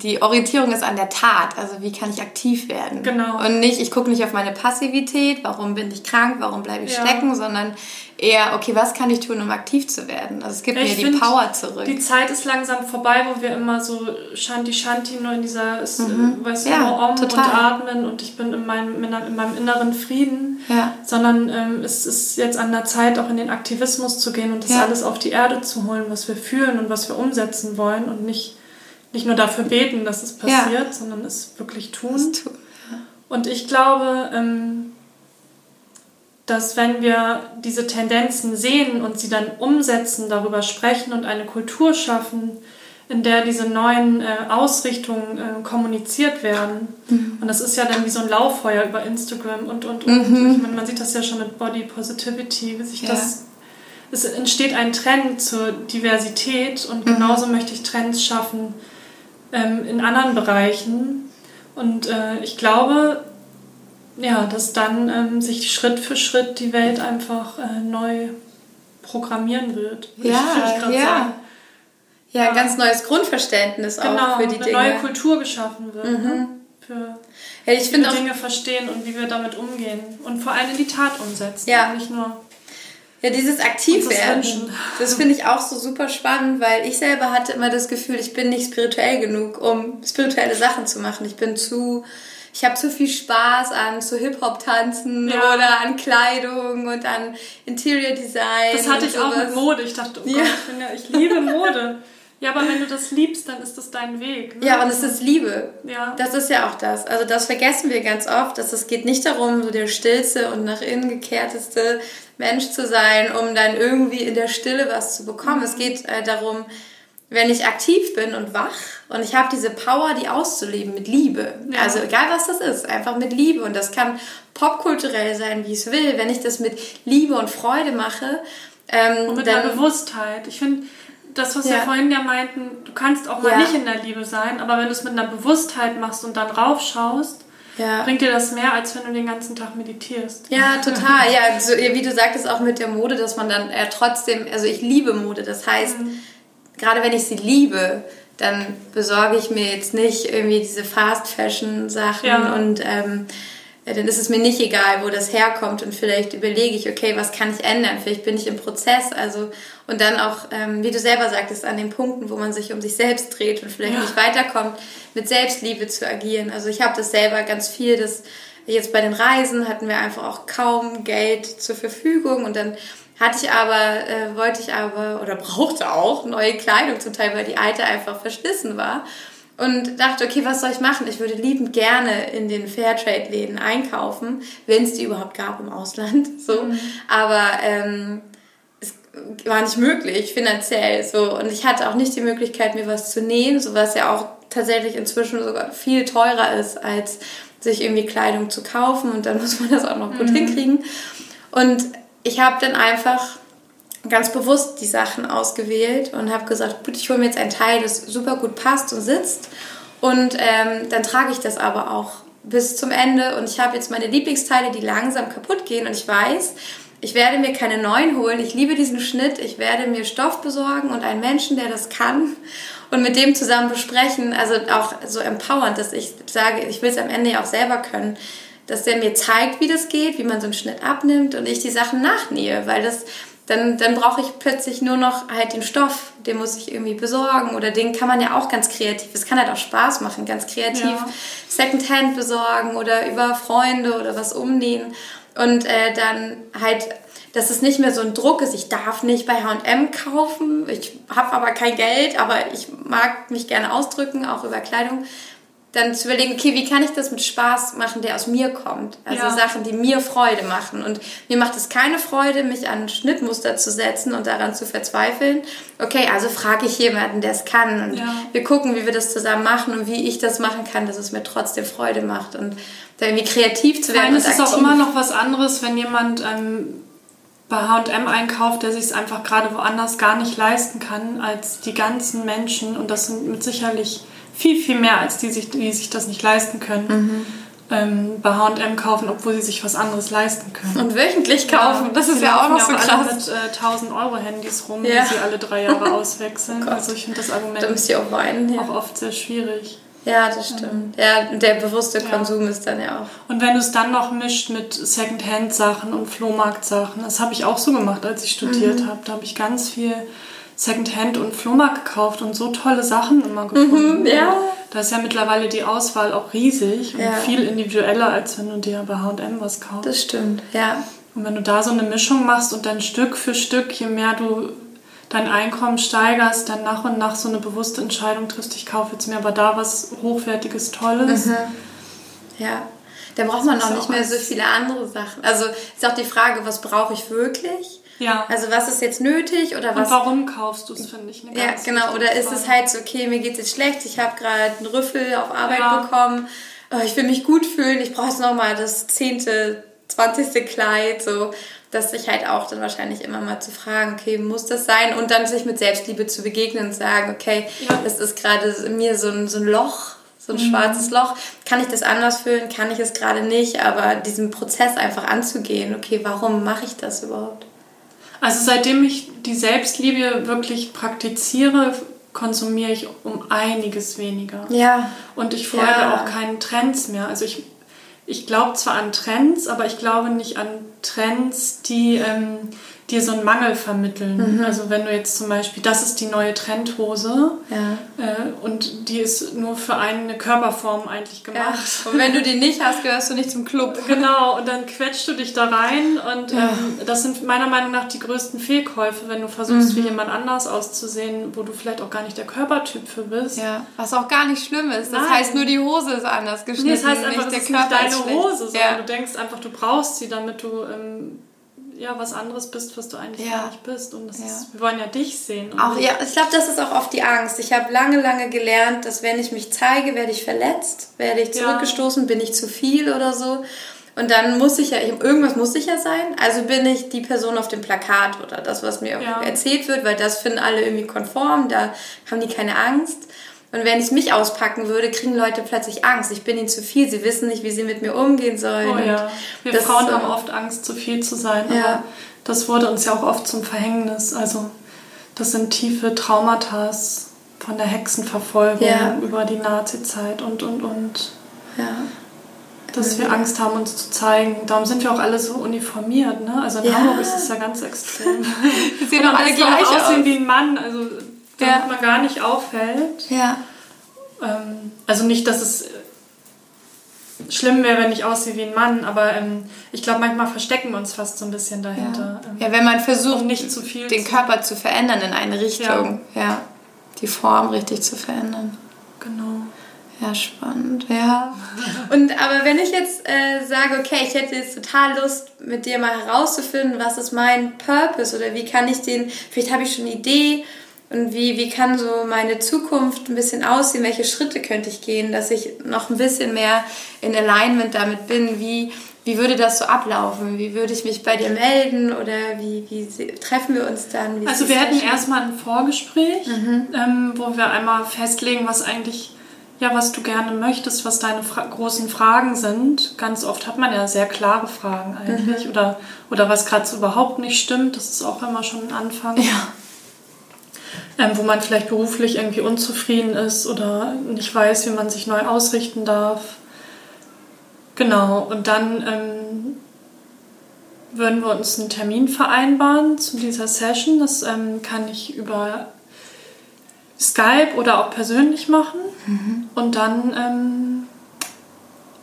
die Orientierung ist an der Tat, also wie kann ich aktiv werden. Genau. Und nicht, ich gucke nicht auf meine Passivität, warum bin ich krank, warum bleibe ich ja. stecken, sondern eher, okay, was kann ich tun, um aktiv zu werden? Also es gibt ich mir die Power zurück. Die Zeit ist langsam vorbei, wo wir immer so Shanti Shanti nur in dieser, mhm. weißt du, ja, nur Om total. und Atmen und ich bin in meinem, in meinem inneren Frieden, ja. sondern ähm, es ist jetzt an der Zeit, auch in den Aktivismus zu gehen und das ja. alles auf die Erde zu holen, was wir fühlen und was wir umsetzen wollen und nicht nicht nur dafür beten, dass es passiert, ja. sondern es wirklich tun. Ja. Und ich glaube, ähm, dass wenn wir diese Tendenzen sehen und sie dann umsetzen, darüber sprechen und eine Kultur schaffen, in der diese neuen äh, Ausrichtungen äh, kommuniziert werden. Mhm. Und das ist ja dann wie so ein Lauffeuer über Instagram und, und, und. Mhm. Ich meine, man sieht das ja schon mit Body Positivity, wie sich ja. das. Es entsteht ein Trend zur Diversität und mhm. genauso möchte ich Trends schaffen ähm, in anderen Bereichen. Und äh, ich glaube, ja, dass dann ähm, sich Schritt für Schritt die Welt einfach äh, neu programmieren wird. Ja, ja. Sagen. Ja, ein ganz neues Grundverständnis genau, auch für die eine Dinge. eine neue Kultur geschaffen wird. Mhm. Ne? Für ja, ich wie wir Dinge verstehen und wie wir damit umgehen. Und vor allem in die Tat umsetzen. Ja. Nicht nur ja, dieses Aktivwerden, das finde ich auch so super spannend, weil ich selber hatte immer das Gefühl, ich bin nicht spirituell genug, um spirituelle Sachen zu machen. Ich bin zu, ich habe zu viel Spaß an zu Hip-Hop-Tanzen ja. oder an Kleidung und an Interior Design. Das hatte ich sowas. auch mit Mode. Ich dachte, oh Gott, ja. ich, bin ja, ich liebe Mode. Ja, aber wenn du das liebst, dann ist das dein Weg. Ne? Ja, und es ist Liebe. Ja. Das ist ja auch das. Also das vergessen wir ganz oft, dass es geht nicht darum, so der stillste und nach innen gekehrteste Mensch zu sein, um dann irgendwie in der Stille was zu bekommen. Es geht äh, darum, wenn ich aktiv bin und wach und ich habe diese Power, die auszuleben mit Liebe. Ja. Also egal was das ist, einfach mit Liebe. Und das kann popkulturell sein, wie es will. Wenn ich das mit Liebe und Freude mache. Ähm, und mit dann, einer Bewusstheit. Ich finde, das, was ja. wir vorhin ja meinten, du kannst auch mal ja. nicht in der Liebe sein, aber wenn du es mit einer Bewusstheit machst und dann raufschaust, ja. bringt dir das mehr, als wenn du den ganzen Tag meditierst. Ja, total. Ja, so, wie du sagtest, auch mit der Mode, dass man dann äh, trotzdem, also ich liebe Mode, das heißt, mhm. gerade wenn ich sie liebe, dann besorge ich mir jetzt nicht irgendwie diese Fast Fashion Sachen ja. und ähm, ja, dann ist es mir nicht egal, wo das herkommt und vielleicht überlege ich, okay, was kann ich ändern? Vielleicht bin ich im Prozess, also und dann auch, ähm, wie du selber sagtest, an den Punkten, wo man sich um sich selbst dreht und vielleicht ja. nicht weiterkommt, mit Selbstliebe zu agieren. Also ich habe das selber ganz viel, dass jetzt bei den Reisen hatten wir einfach auch kaum Geld zur Verfügung und dann hatte ich aber, äh, wollte ich aber oder brauchte auch neue Kleidung zum Teil, weil die alte einfach verschlissen war und dachte, okay, was soll ich machen? Ich würde liebend gerne in den Fairtrade-Läden einkaufen, wenn es die überhaupt gab im Ausland. So, mhm. aber ähm, es war nicht möglich finanziell. So und ich hatte auch nicht die Möglichkeit, mir was zu nähen, so was ja auch tatsächlich inzwischen sogar viel teurer ist als sich irgendwie Kleidung zu kaufen und dann muss man das auch noch gut mhm. hinkriegen. Und ich habe dann einfach ganz bewusst die Sachen ausgewählt und habe gesagt, gut, ich hole mir jetzt ein Teil, das super gut passt und sitzt. Und ähm, dann trage ich das aber auch bis zum Ende. Und ich habe jetzt meine Lieblingsteile, die langsam kaputt gehen. Und ich weiß, ich werde mir keine neuen holen. Ich liebe diesen Schnitt. Ich werde mir Stoff besorgen und einen Menschen, der das kann und mit dem zusammen besprechen. Also auch so empowernd, dass ich sage, ich will es am Ende ja auch selber können. Dass der mir zeigt, wie das geht, wie man so einen Schnitt abnimmt und ich die Sachen nachnähe, weil das dann, dann brauche ich plötzlich nur noch halt den Stoff, den muss ich irgendwie besorgen oder den kann man ja auch ganz kreativ, es kann halt auch Spaß machen, ganz kreativ ja. Secondhand besorgen oder über Freunde oder was umnähen und äh, dann halt, dass es nicht mehr so ein Druck ist, ich darf nicht bei H&M kaufen, ich habe aber kein Geld, aber ich mag mich gerne ausdrücken, auch über Kleidung, dann zu überlegen, okay, wie kann ich das mit Spaß machen, der aus mir kommt? Also ja. Sachen, die mir Freude machen. Und mir macht es keine Freude, mich an Schnittmuster zu setzen und daran zu verzweifeln. Okay, also frage ich jemanden, der es kann. Und ja. wir gucken, wie wir das zusammen machen und wie ich das machen kann, dass es mir trotzdem Freude macht. Und da irgendwie kreativ zu werden. Es ist auch immer noch was anderes, wenn jemand ähm, bei H&M einkauft, der sich es einfach gerade woanders gar nicht leisten kann, als die ganzen Menschen. Und das sind mit sicherlich viel, viel mehr als die, sich, die sich das nicht leisten können. Mhm. Ähm, bei H&M kaufen, obwohl sie sich was anderes leisten können. Und wöchentlich kaufen, ja, das ist ja auch noch so krass. mit äh, 1000 Euro Handys rum, ja. die sie alle drei Jahre auswechseln. Oh also ich finde das Argument da auch, weinen, ja. auch oft sehr schwierig. Ja, das stimmt. Ja, der bewusste Konsum ist dann ja auch. Und wenn du es dann noch mischt mit Secondhand-Sachen und Flohmarkt-Sachen, das habe ich auch so gemacht, als ich studiert mhm. habe. Da habe ich ganz viel Secondhand und Flohmarkt gekauft und so tolle Sachen immer gefunden. Mhm, ja. Da ist ja mittlerweile die Auswahl auch riesig und viel individueller, als wenn du dir bei H&M was kaufst. Das stimmt, ja. Und wenn du da so eine Mischung machst und dann Stück für Stück, je mehr du dein Einkommen steigerst, dann nach und nach so eine bewusste Entscheidung triffst, ich kaufe jetzt mir aber da was Hochwertiges, Tolles. Mhm. Ja, da braucht man auch nicht mehr so viele andere Sachen. Also ist auch die Frage, was brauche ich wirklich? Ja. Also was ist jetzt nötig oder was? Und warum kaufst du es, finde ich. Eine ja, genau. Oder ist es halt so, okay, mir geht es jetzt schlecht, ich habe gerade einen Rüffel auf Arbeit ja. bekommen, oh, ich will mich gut fühlen, ich brauche jetzt nochmal das zehnte, zwanzigste Kleid, so dass sich halt auch dann wahrscheinlich immer mal zu fragen, okay, muss das sein? Und dann sich mit Selbstliebe zu begegnen und sagen, okay, ja. das ist gerade mir so ein, so ein Loch, so ein mhm. schwarzes Loch. Kann ich das anders fühlen? Kann ich es gerade nicht? Aber diesen Prozess einfach anzugehen, okay, warum mache ich das überhaupt? Also seitdem ich die Selbstliebe wirklich praktiziere, konsumiere ich um einiges weniger. Ja. Und ich folge ja. auch keinen Trends mehr. Also ich, ich glaube zwar an Trends, aber ich glaube nicht an Trends, die ähm, dir so einen Mangel vermitteln. Mhm. Also wenn du jetzt zum Beispiel, das ist die neue Trendhose ja. äh, und die ist nur für eine Körperform eigentlich gemacht. Ja. Und wenn du die nicht hast, gehörst du nicht zum Club. Genau, und dann quetschst du dich da rein und ja. ähm, das sind meiner Meinung nach die größten Fehlkäufe, wenn du versuchst, mhm. wie jemand anders auszusehen, wo du vielleicht auch gar nicht der Körpertyp für bist. Ja, was auch gar nicht schlimm ist. Das Nein. heißt nur, die Hose ist anders geschnitten. Nee, das heißt einfach, nicht, der Körper ist nicht deine Hose, sondern du denkst einfach, du brauchst sie, damit du... Ähm, ja was anderes bist, was du eigentlich ja. gar nicht bist. Und ja. ist, wir wollen ja dich sehen. Auch, ja, ich glaube, das ist auch oft die Angst. Ich habe lange, lange gelernt, dass wenn ich mich zeige, werde ich verletzt, werde ich zurückgestoßen, ja. bin ich zu viel oder so. Und dann muss ich ja, irgendwas muss ich ja sein. Also bin ich die Person auf dem Plakat oder das, was mir erzählt wird, weil das finden alle irgendwie konform, da haben die keine Angst. Und wenn ich mich auspacken würde, kriegen Leute plötzlich Angst. Ich bin ihnen zu viel. Sie wissen nicht, wie sie mit mir umgehen sollen. Oh ja. Wir Frauen haben oft Angst, zu viel zu sein. Ja. Aber das wurde uns ja auch oft zum Verhängnis. Also das sind tiefe Traumata von der Hexenverfolgung ja. über die Nazizeit und, und, und. Ja. Dass wir Angst haben, uns zu zeigen. Darum sind wir auch alle so uniformiert. Ne? Also in ja. Hamburg ist es ja ganz extrem. wir sehen auch alle gleich aus. aussehen wie ein Mann. Also damit ja. man gar nicht auffällt. Ja. Ähm, also nicht, dass es schlimm wäre, wenn ich aussehe wie ein Mann, aber ähm, ich glaube, manchmal verstecken wir uns fast so ein bisschen dahinter. Ja, ähm, ja wenn man versucht, nicht zu viel den zu Körper zu verändern in eine Richtung. Ja. ja. Die Form richtig zu verändern. Genau. Ja, spannend, ja. Und aber wenn ich jetzt äh, sage, okay, ich hätte jetzt total Lust, mit dir mal herauszufinden, was ist mein Purpose oder wie kann ich den, vielleicht habe ich schon eine Idee, und wie, wie kann so meine Zukunft ein bisschen aussehen? Welche Schritte könnte ich gehen, dass ich noch ein bisschen mehr in Alignment damit bin? Wie, wie würde das so ablaufen? Wie würde ich mich bei dir melden oder wie, wie treffen wir uns dann? Wie also wir hätten erstmal ein Vorgespräch, mhm. ähm, wo wir einmal festlegen, was eigentlich, ja, was du gerne möchtest, was deine fra großen Fragen sind. Ganz oft hat man ja sehr klare Fragen eigentlich mhm. oder, oder was gerade so überhaupt nicht stimmt. Das ist auch immer schon ein Anfang. Ja ähm, wo man vielleicht beruflich irgendwie unzufrieden ist oder nicht weiß, wie man sich neu ausrichten darf. Genau, und dann ähm, würden wir uns einen Termin vereinbaren zu dieser Session. Das ähm, kann ich über Skype oder auch persönlich machen. Mhm. Und dann ähm,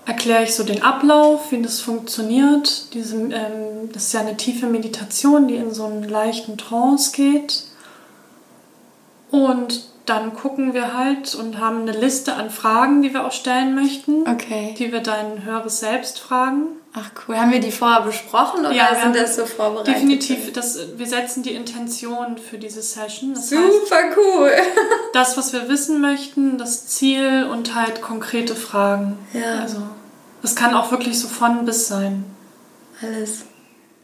erkläre ich so den Ablauf, wie das funktioniert. Diese, ähm, das ist ja eine tiefe Meditation, die in so einen leichten Trance geht. Und dann gucken wir halt und haben eine Liste an Fragen, die wir auch stellen möchten. Okay. Die wir dein höheres Selbst fragen. Ach cool. Haben wir die vorher besprochen oder ja, sind das so vorbereitet? Definitiv. Das, wir setzen die Intention für diese Session. Das Super heißt, cool. das, was wir wissen möchten, das Ziel und halt konkrete Fragen. Ja. Also, das kann auch wirklich so von bis sein. Alles.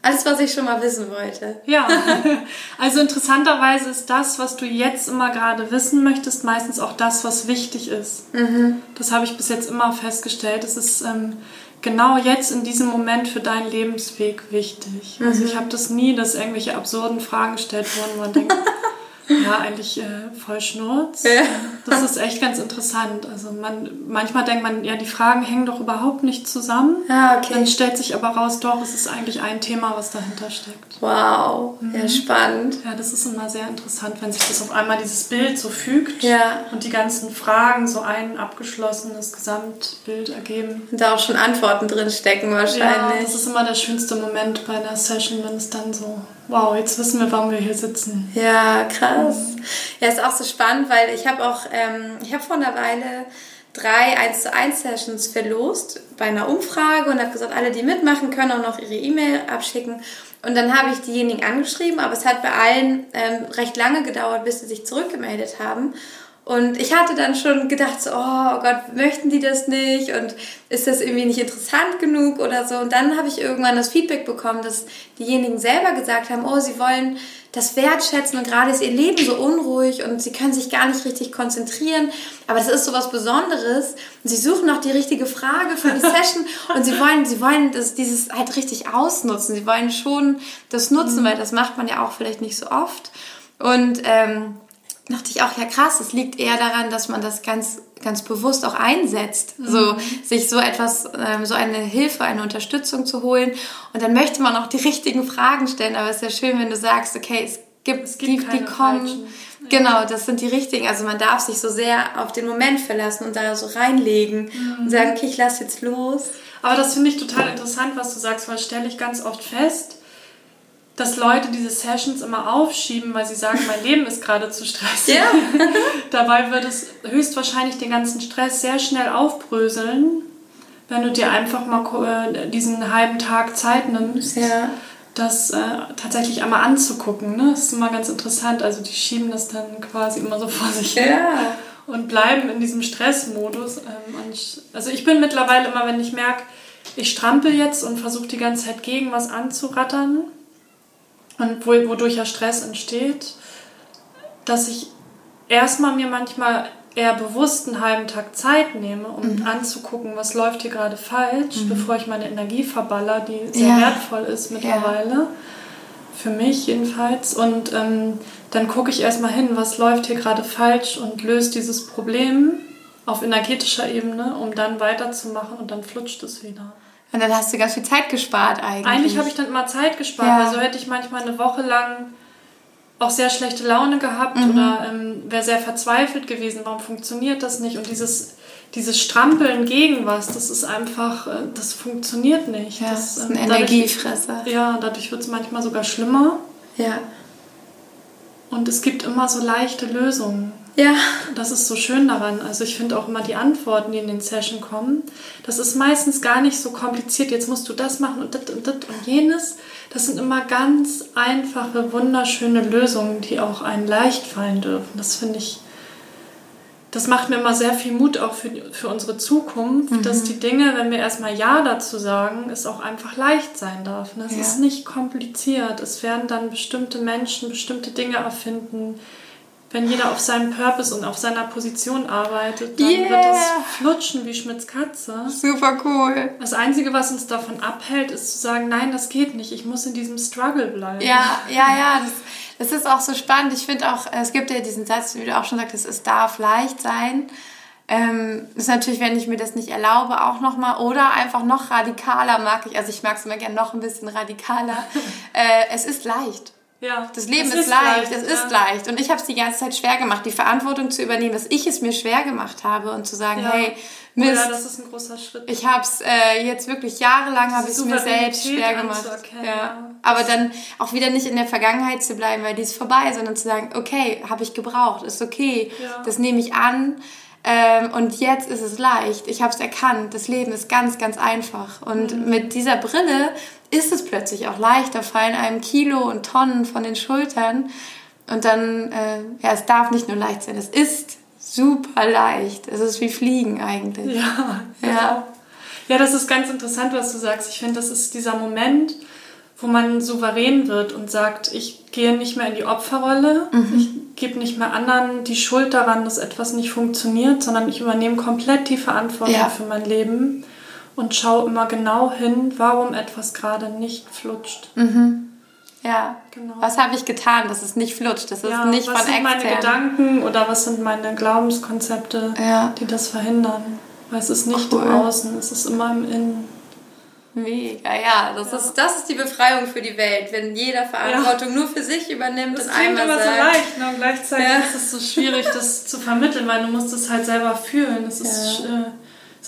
Alles, was ich schon mal wissen wollte. Ja, also interessanterweise ist das, was du jetzt immer gerade wissen möchtest, meistens auch das, was wichtig ist. Mhm. Das habe ich bis jetzt immer festgestellt. Es ist ähm, genau jetzt in diesem Moment für deinen Lebensweg wichtig. Mhm. Also ich habe das nie, dass irgendwelche absurden Fragen gestellt wurden, wo man denkt, ja, eigentlich äh, voll Schnurz. Ja. Das ist echt ganz interessant. Also man, manchmal denkt man, ja, die Fragen hängen doch überhaupt nicht zusammen. Ah, okay. Dann stellt sich aber raus, doch, es ist eigentlich ein Thema, was dahinter steckt. Wow, mhm. ja, spannend. Ja, das ist immer sehr interessant, wenn sich das auf einmal dieses Bild so fügt ja. und die ganzen Fragen so ein abgeschlossenes Gesamtbild ergeben. Und da auch schon Antworten drin stecken wahrscheinlich. Ja, das ist immer der schönste Moment bei einer Session, wenn es dann so Wow, jetzt wissen wir, warum wir hier sitzen. Ja, krass. Ja, ist auch so spannend, weil ich habe auch, ähm, ich habe vor einer Weile drei 1 zu 1 Sessions verlost bei einer Umfrage und habe gesagt, alle, die mitmachen, können auch noch ihre E-Mail abschicken. Und dann habe ich diejenigen angeschrieben, aber es hat bei allen ähm, recht lange gedauert, bis sie sich zurückgemeldet haben. Und ich hatte dann schon gedacht, so, oh Gott, möchten die das nicht? Und ist das irgendwie nicht interessant genug oder so? Und dann habe ich irgendwann das Feedback bekommen, dass diejenigen selber gesagt haben, oh, sie wollen das wertschätzen und gerade ist ihr Leben so unruhig und sie können sich gar nicht richtig konzentrieren. Aber das ist so was Besonderes. Und sie suchen noch die richtige Frage für die Session und sie wollen, sie wollen das, dieses halt richtig ausnutzen. Sie wollen schon das nutzen, mhm. weil das macht man ja auch vielleicht nicht so oft. Und ähm, dachte ich auch, ja krass, es liegt eher daran, dass man das ganz, ganz bewusst auch einsetzt, mhm. so sich so etwas, ähm, so eine Hilfe, eine Unterstützung zu holen. Und dann möchte man auch die richtigen Fragen stellen. Aber es ist ja schön, wenn du sagst, okay, es gibt, es gibt die, die kommen. Falschen. Genau, das sind die richtigen. Also man darf sich so sehr auf den Moment verlassen und da so reinlegen mhm. und sagen, okay, ich lasse jetzt los. Aber das finde ich total interessant, was du sagst, weil stelle ich ganz oft fest, dass Leute diese Sessions immer aufschieben, weil sie sagen, mein Leben ist gerade zu stressig. Ja. Dabei wird es höchstwahrscheinlich den ganzen Stress sehr schnell aufbröseln, wenn du dir einfach mal äh, diesen halben Tag Zeit nimmst, ja. das äh, tatsächlich einmal anzugucken. Ne? Das ist immer ganz interessant. Also die schieben das dann quasi immer so vor sich her. Und bleiben in diesem Stressmodus. Ähm, also ich bin mittlerweile immer, wenn ich merke, ich strampel jetzt und versuche die ganze Zeit gegen was anzurattern, und wodurch ja Stress entsteht, dass ich erstmal mir manchmal eher bewusst einen halben Tag Zeit nehme, um mhm. anzugucken, was läuft hier gerade falsch, mhm. bevor ich meine Energie verballer, die sehr ja. wertvoll ist mittlerweile. Ja. Für mich jedenfalls. Und ähm, dann gucke ich erstmal hin, was läuft hier gerade falsch und löse dieses Problem auf energetischer Ebene, um dann weiterzumachen und dann flutscht es wieder. Und dann hast du ganz viel Zeit gespart eigentlich. Eigentlich habe ich dann immer Zeit gespart, ja. weil so hätte ich manchmal eine Woche lang auch sehr schlechte Laune gehabt mhm. oder ähm, wäre sehr verzweifelt gewesen, warum funktioniert das nicht? Und dieses, dieses Strampeln gegen was, das ist einfach, äh, das funktioniert nicht. Ja, das, ist ein ähm, Energiefresser. ja, dadurch wird es manchmal sogar schlimmer. Ja. Und es gibt immer so leichte Lösungen. Ja. Das ist so schön daran. Also ich finde auch immer die Antworten, die in den Session kommen, das ist meistens gar nicht so kompliziert. Jetzt musst du das machen und das und das und jenes. Das sind immer ganz einfache, wunderschöne Lösungen, die auch einen leicht fallen dürfen. Das finde ich, das macht mir immer sehr viel Mut auch für, für unsere Zukunft, mhm. dass die Dinge, wenn wir erstmal Ja dazu sagen, es auch einfach leicht sein darf. Es ja. ist nicht kompliziert. Es werden dann bestimmte Menschen bestimmte Dinge erfinden, wenn jeder auf seinem Purpose und auf seiner Position arbeitet, dann yeah. wird es flutschen wie Schmidts Katze. Super cool. Das Einzige, was uns davon abhält, ist zu sagen, nein, das geht nicht. Ich muss in diesem Struggle bleiben. Ja, ja, ja. Das, das ist auch so spannend. Ich finde auch, es gibt ja diesen Satz, wie du auch schon sagtest, es darf leicht sein. Ähm, ist natürlich, wenn ich mir das nicht erlaube, auch nochmal oder einfach noch radikaler mag ich. Also ich mag es immer gerne noch ein bisschen radikaler. äh, es ist leicht. Ja, das Leben ist, ist, leicht, es ja. ist leicht. Und ich habe es die ganze Zeit schwer gemacht, die Verantwortung zu übernehmen, dass ich es mir schwer gemacht habe und zu sagen, ja. hey, Mist, ja, das ist ein großer Schritt. Ich habe es äh, jetzt wirklich jahrelang habe ich mir selbst schwer gemacht. Ja. Aber dann auch wieder nicht in der Vergangenheit zu bleiben, weil die ist vorbei, sondern zu sagen, okay, habe ich gebraucht, ist okay, das nehme ich an. Ähm, und jetzt ist es leicht. Ich habe es erkannt. Das Leben ist ganz, ganz einfach. Und mhm. mit dieser Brille ist es plötzlich auch leichter, fallen einem Kilo und Tonnen von den Schultern. Und dann, äh, ja, es darf nicht nur leicht sein, es ist super leicht. Es ist wie Fliegen eigentlich. Ja, ja. Ja, das ist ganz interessant, was du sagst. Ich finde, das ist dieser Moment, wo man souverän wird und sagt, ich gehe nicht mehr in die Opferrolle, mhm. ich gebe nicht mehr anderen die Schuld daran, dass etwas nicht funktioniert, sondern ich übernehme komplett die Verantwortung ja. für mein Leben und schaue immer genau hin, warum etwas gerade nicht flutscht. Mhm. Ja, genau. Was habe ich getan, dass es nicht flutscht, dass ja, es nicht was von sind meine Gedanken oder was sind meine Glaubenskonzepte, ja. die das verhindern? Weil es ist nicht cool. im Außen, es ist immer im Innen. Mega, ja. Das, ja. Ist, das ist die Befreiung für die Welt, wenn jeder Verantwortung ja. nur für sich übernimmt das und einmal immer sagt. so leicht, ne? und gleichzeitig ja. ist es so schwierig, das zu vermitteln, weil du musst es halt selber fühlen. Es ist äh,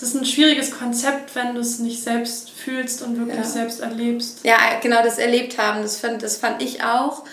es ist ein schwieriges Konzept, wenn du es nicht selbst fühlst und wirklich ja. selbst erlebst. Ja, genau, das erlebt haben, das fand, das fand ich auch.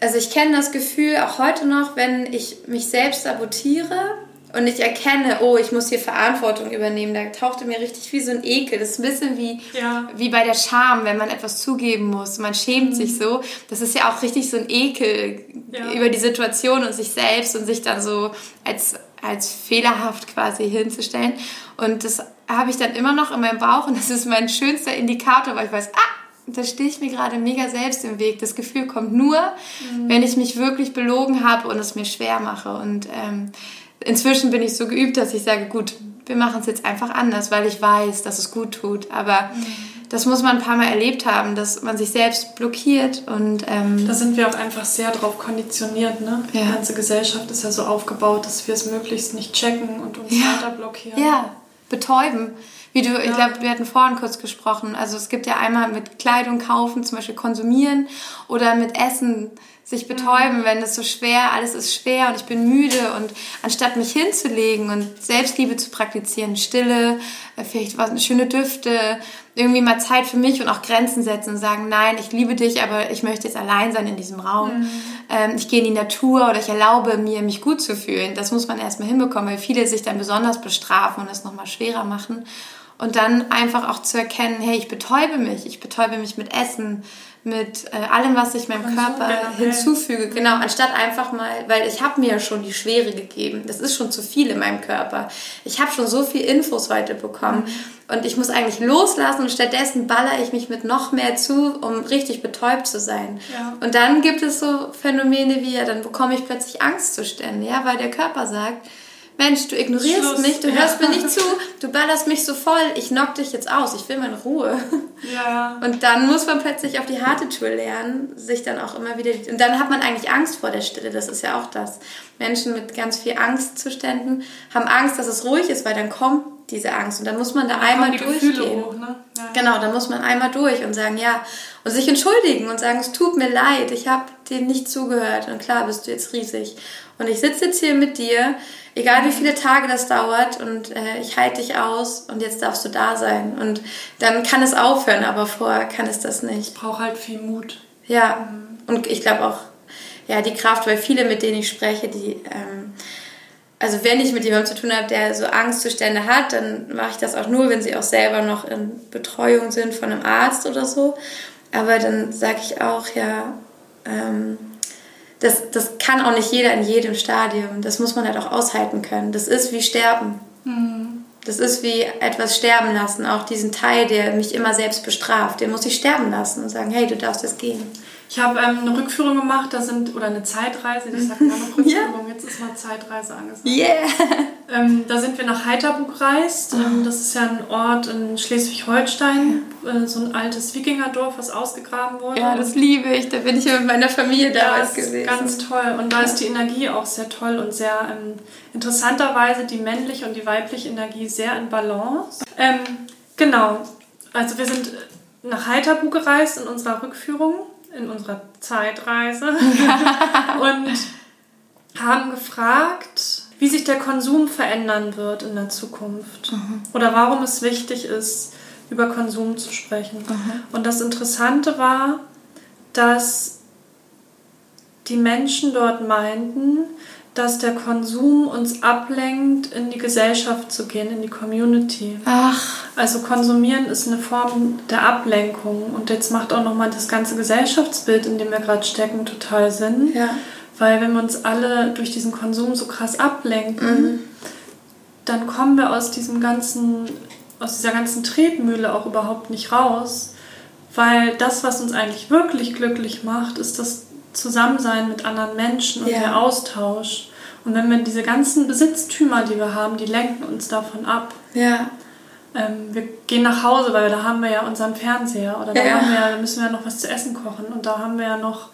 Also ich kenne das Gefühl auch heute noch, wenn ich mich selbst sabotiere und ich erkenne, oh, ich muss hier Verantwortung übernehmen, da tauchte mir richtig wie so ein Ekel. Das ist ein bisschen wie, ja. wie bei der Scham, wenn man etwas zugeben muss. Man schämt mhm. sich so. Das ist ja auch richtig so ein Ekel ja. über die Situation und sich selbst und sich dann so als, als fehlerhaft quasi hinzustellen. Und das habe ich dann immer noch in meinem Bauch und das ist mein schönster Indikator, weil ich weiß, ah, da stehe ich mir gerade mega selbst im Weg. Das Gefühl kommt nur, mhm. wenn ich mich wirklich belogen habe und es mir schwer mache. Und ähm, inzwischen bin ich so geübt, dass ich sage, gut, wir machen es jetzt einfach anders, weil ich weiß, dass es gut tut. Aber mhm. Das muss man ein paar Mal erlebt haben, dass man sich selbst blockiert und ähm, da sind wir auch einfach sehr drauf konditioniert. Ne? Die ja. ganze Gesellschaft ist ja so aufgebaut, dass wir es möglichst nicht checken und uns ja. weiter blockieren. Ja, betäuben. Wie du, ja. ich glaube, wir hatten vorhin kurz gesprochen. Also es gibt ja einmal mit Kleidung kaufen, zum Beispiel konsumieren oder mit Essen sich betäuben, wenn es so schwer, alles ist schwer und ich bin müde und anstatt mich hinzulegen und Selbstliebe zu praktizieren, Stille, äh, vielleicht was, schöne Düfte, irgendwie mal Zeit für mich und auch Grenzen setzen und sagen, nein, ich liebe dich, aber ich möchte jetzt allein sein in diesem Raum. Mhm. Ähm, ich gehe in die Natur oder ich erlaube mir, mich gut zu fühlen. Das muss man erstmal hinbekommen, weil viele sich dann besonders bestrafen und es nochmal schwerer machen. Und dann einfach auch zu erkennen, hey, ich betäube mich, ich betäube mich mit Essen, mit äh, allem, was ich meinem Körper generell. hinzufüge. Genau, anstatt einfach mal, weil ich habe mir ja schon die Schwere gegeben. Das ist schon zu viel in meinem Körper. Ich habe schon so viel Infos weiterbekommen. Mhm. Und ich muss eigentlich loslassen und stattdessen baller ich mich mit noch mehr zu, um richtig betäubt zu sein. Ja. Und dann gibt es so Phänomene wie, ja, dann bekomme ich plötzlich Angstzustände, ja, weil der Körper sagt, Mensch, du ignorierst Schluss. mich, du hörst mir nicht zu, du ballerst mich so voll, ich knock dich jetzt aus, ich will meine Ruhe. Ja. Und dann muss man plötzlich auf die harte Tour lernen, sich dann auch immer wieder. Und dann hat man eigentlich Angst vor der Stille, das ist ja auch das. Menschen mit ganz viel Angstzuständen haben Angst, dass es ruhig ist, weil dann kommt diese Angst. Und dann muss man da einmal durchgehen. Hoch, ne? ja. Genau, dann muss man einmal durch und sagen, ja, und sich entschuldigen und sagen, es tut mir leid, ich habe dir nicht zugehört. Und klar bist du jetzt riesig. Und ich sitze jetzt hier mit dir egal wie viele Tage das dauert und äh, ich halte dich aus und jetzt darfst du da sein. Und dann kann es aufhören, aber vorher kann es das nicht. Es braucht halt viel Mut. Ja, und ich glaube auch, ja, die Kraft, weil viele, mit denen ich spreche, die, ähm, also wenn ich mit jemandem zu tun habe, der so Angstzustände hat, dann mache ich das auch nur, wenn sie auch selber noch in Betreuung sind von einem Arzt oder so. Aber dann sage ich auch, ja, ähm, das, das kann auch nicht jeder in jedem Stadium. Das muss man halt auch aushalten können. Das ist wie Sterben. Mhm. Das ist wie etwas sterben lassen. Auch diesen Teil, der mich immer selbst bestraft, den muss ich sterben lassen und sagen, hey, du darfst jetzt gehen. Ich habe ähm, eine Rückführung gemacht, da sind, oder eine Zeitreise, das sagt man noch Rückführung, yeah. jetzt ist mal Zeitreise angesagt. Yeah! Ähm, da sind wir nach Heiterbu gereist. Ähm, das ist ja ein Ort in Schleswig-Holstein, äh, so ein altes Wikingerdorf, was ausgegraben wurde. Ja, das liebe ich, da bin ich ja mit meiner Familie damals gewesen. Ganz toll und da ist die Energie auch sehr toll und sehr ähm, interessanterweise die männliche und die weibliche Energie sehr in Balance. Ähm, genau, also wir sind nach Heiterbu gereist in unserer Rückführung in unserer Zeitreise und haben gefragt, wie sich der Konsum verändern wird in der Zukunft mhm. oder warum es wichtig ist, über Konsum zu sprechen. Mhm. Und das Interessante war, dass die Menschen dort meinten, dass der Konsum uns ablenkt, in die Gesellschaft zu gehen, in die Community. Ach. Also konsumieren ist eine Form der Ablenkung. Und jetzt macht auch nochmal das ganze Gesellschaftsbild, in dem wir gerade stecken, total Sinn. Ja. Weil wenn wir uns alle durch diesen Konsum so krass ablenken, mhm. dann kommen wir aus diesem ganzen, aus dieser ganzen Tretmühle auch überhaupt nicht raus. Weil das, was uns eigentlich wirklich glücklich macht, ist das Zusammensein mit anderen Menschen und ja. der Austausch. Und wenn wir diese ganzen Besitztümer, die wir haben, die lenken uns davon ab. Ja. Ähm, wir gehen nach Hause, weil da haben wir ja unseren Fernseher oder da, ja. haben wir, da müssen wir ja noch was zu essen kochen und da haben wir ja noch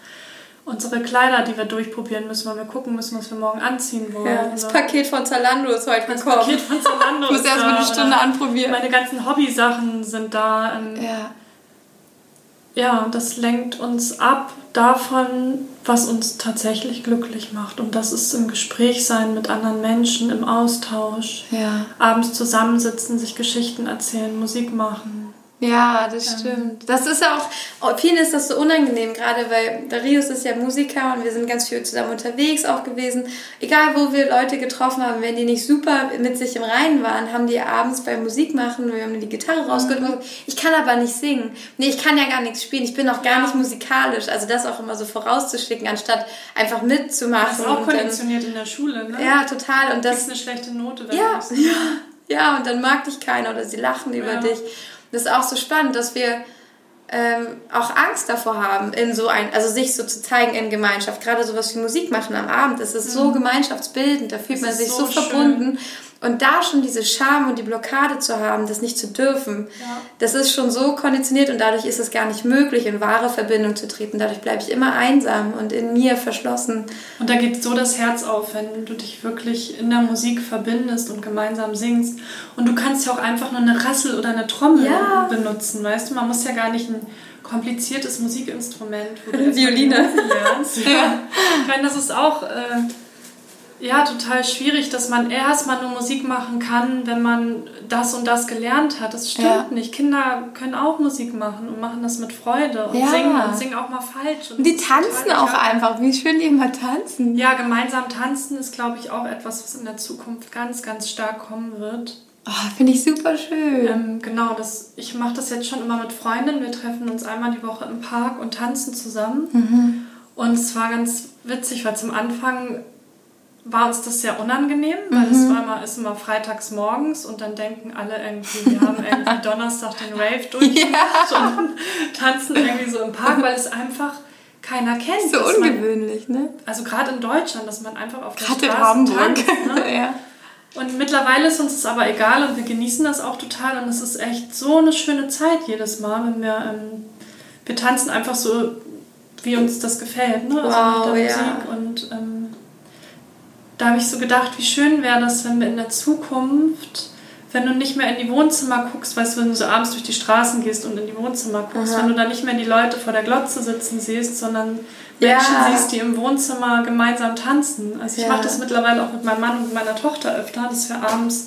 unsere Kleider, die wir durchprobieren müssen, weil wir gucken müssen, was wir morgen anziehen wollen. Ja, das Paket von Zalando ist heute das gekommen. Das Paket von Zalando ich muss erst mal eine Stunde anprobieren. Meine ganzen Hobbysachen sind da. Ähm, ja ja, das lenkt uns ab davon, was uns tatsächlich glücklich macht. Und das ist im Gespräch sein mit anderen Menschen, im Austausch. Ja. Abends zusammensitzen, sich Geschichten erzählen, Musik machen. Ja, das ähm. stimmt. Das ist auch, oh, vielen ist das so unangenehm, gerade weil Darius ist ja Musiker und wir sind ganz viel zusammen unterwegs auch gewesen. Egal, wo wir Leute getroffen haben, wenn die nicht super mit sich im Reinen waren, haben die abends beim Musik machen, wir haben die Gitarre rausgeholt mhm. ich kann aber nicht singen. Nee, ich kann ja gar nichts spielen, ich bin auch gar nicht musikalisch. Also das auch immer so vorauszuschicken, anstatt einfach mitzumachen. Das ist auch konditioniert in der Schule, ne? Ja, total. Und das ist eine schlechte Note. Ja, ja, ja, und dann mag dich keiner oder sie lachen über ja. dich. Das ist auch so spannend, dass wir ähm, auch Angst davor haben, in so ein, also sich so zu zeigen in Gemeinschaft. Gerade sowas wie Musik machen am Abend, das ist mhm. so gemeinschaftsbildend, da fühlt das man sich so, so verbunden. Und da schon diese Scham und die Blockade zu haben, das nicht zu dürfen, ja. das ist schon so konditioniert und dadurch ist es gar nicht möglich, in wahre Verbindung zu treten. Dadurch bleibe ich immer einsam und in mir verschlossen. Und da geht so das Herz auf, wenn du dich wirklich in der Musik verbindest und gemeinsam singst. Und du kannst ja auch einfach nur eine Rassel oder eine Trommel ja. benutzen, weißt du? Man muss ja gar nicht ein kompliziertes Musikinstrument, wo Violine lernst. Ja. Ich meine, das ist auch... Äh, ja, total schwierig, dass man erstmal nur Musik machen kann, wenn man das und das gelernt hat. Das stimmt ja. nicht. Kinder können auch Musik machen und machen das mit Freude und ja. singen und singen auch mal falsch. Und, und die tanzen auch einfach. Wie schön die immer tanzen. Ja, gemeinsam tanzen ist, glaube ich, auch etwas, was in der Zukunft ganz, ganz stark kommen wird. Oh, Finde ich super schön. Ähm, genau, das, ich mache das jetzt schon immer mit Freundinnen. Wir treffen uns einmal die Woche im Park und tanzen zusammen. Mhm. Und es war ganz witzig, weil zum Anfang war uns das sehr unangenehm, weil mhm. es war immer, ist immer freitags morgens und dann denken alle irgendwie, wir haben irgendwie Donnerstag den Rave durchgemacht ja. und tanzen irgendwie so im Park, weil es einfach keiner kennt. So ungewöhnlich, man, ne? Also gerade in Deutschland, dass man einfach auf der Straße in Hamburg. tanzt. Ne? ja. Und mittlerweile ist uns das aber egal und wir genießen das auch total und es ist echt so eine schöne Zeit jedes Mal, wenn wir, ähm, wir tanzen einfach so, wie uns das gefällt, ne? Also wow, mit der Musik ja. und ähm, da habe ich so gedacht, wie schön wäre das, wenn wir in der Zukunft, wenn du nicht mehr in die Wohnzimmer guckst, weißt du, wenn du so abends durch die Straßen gehst und in die Wohnzimmer guckst, Aha. wenn du da nicht mehr die Leute vor der Glotze sitzen siehst, sondern Menschen ja. siehst, die im Wohnzimmer gemeinsam tanzen. Also ich ja. mache das mittlerweile auch mit meinem Mann und mit meiner Tochter öfter, dass wir abends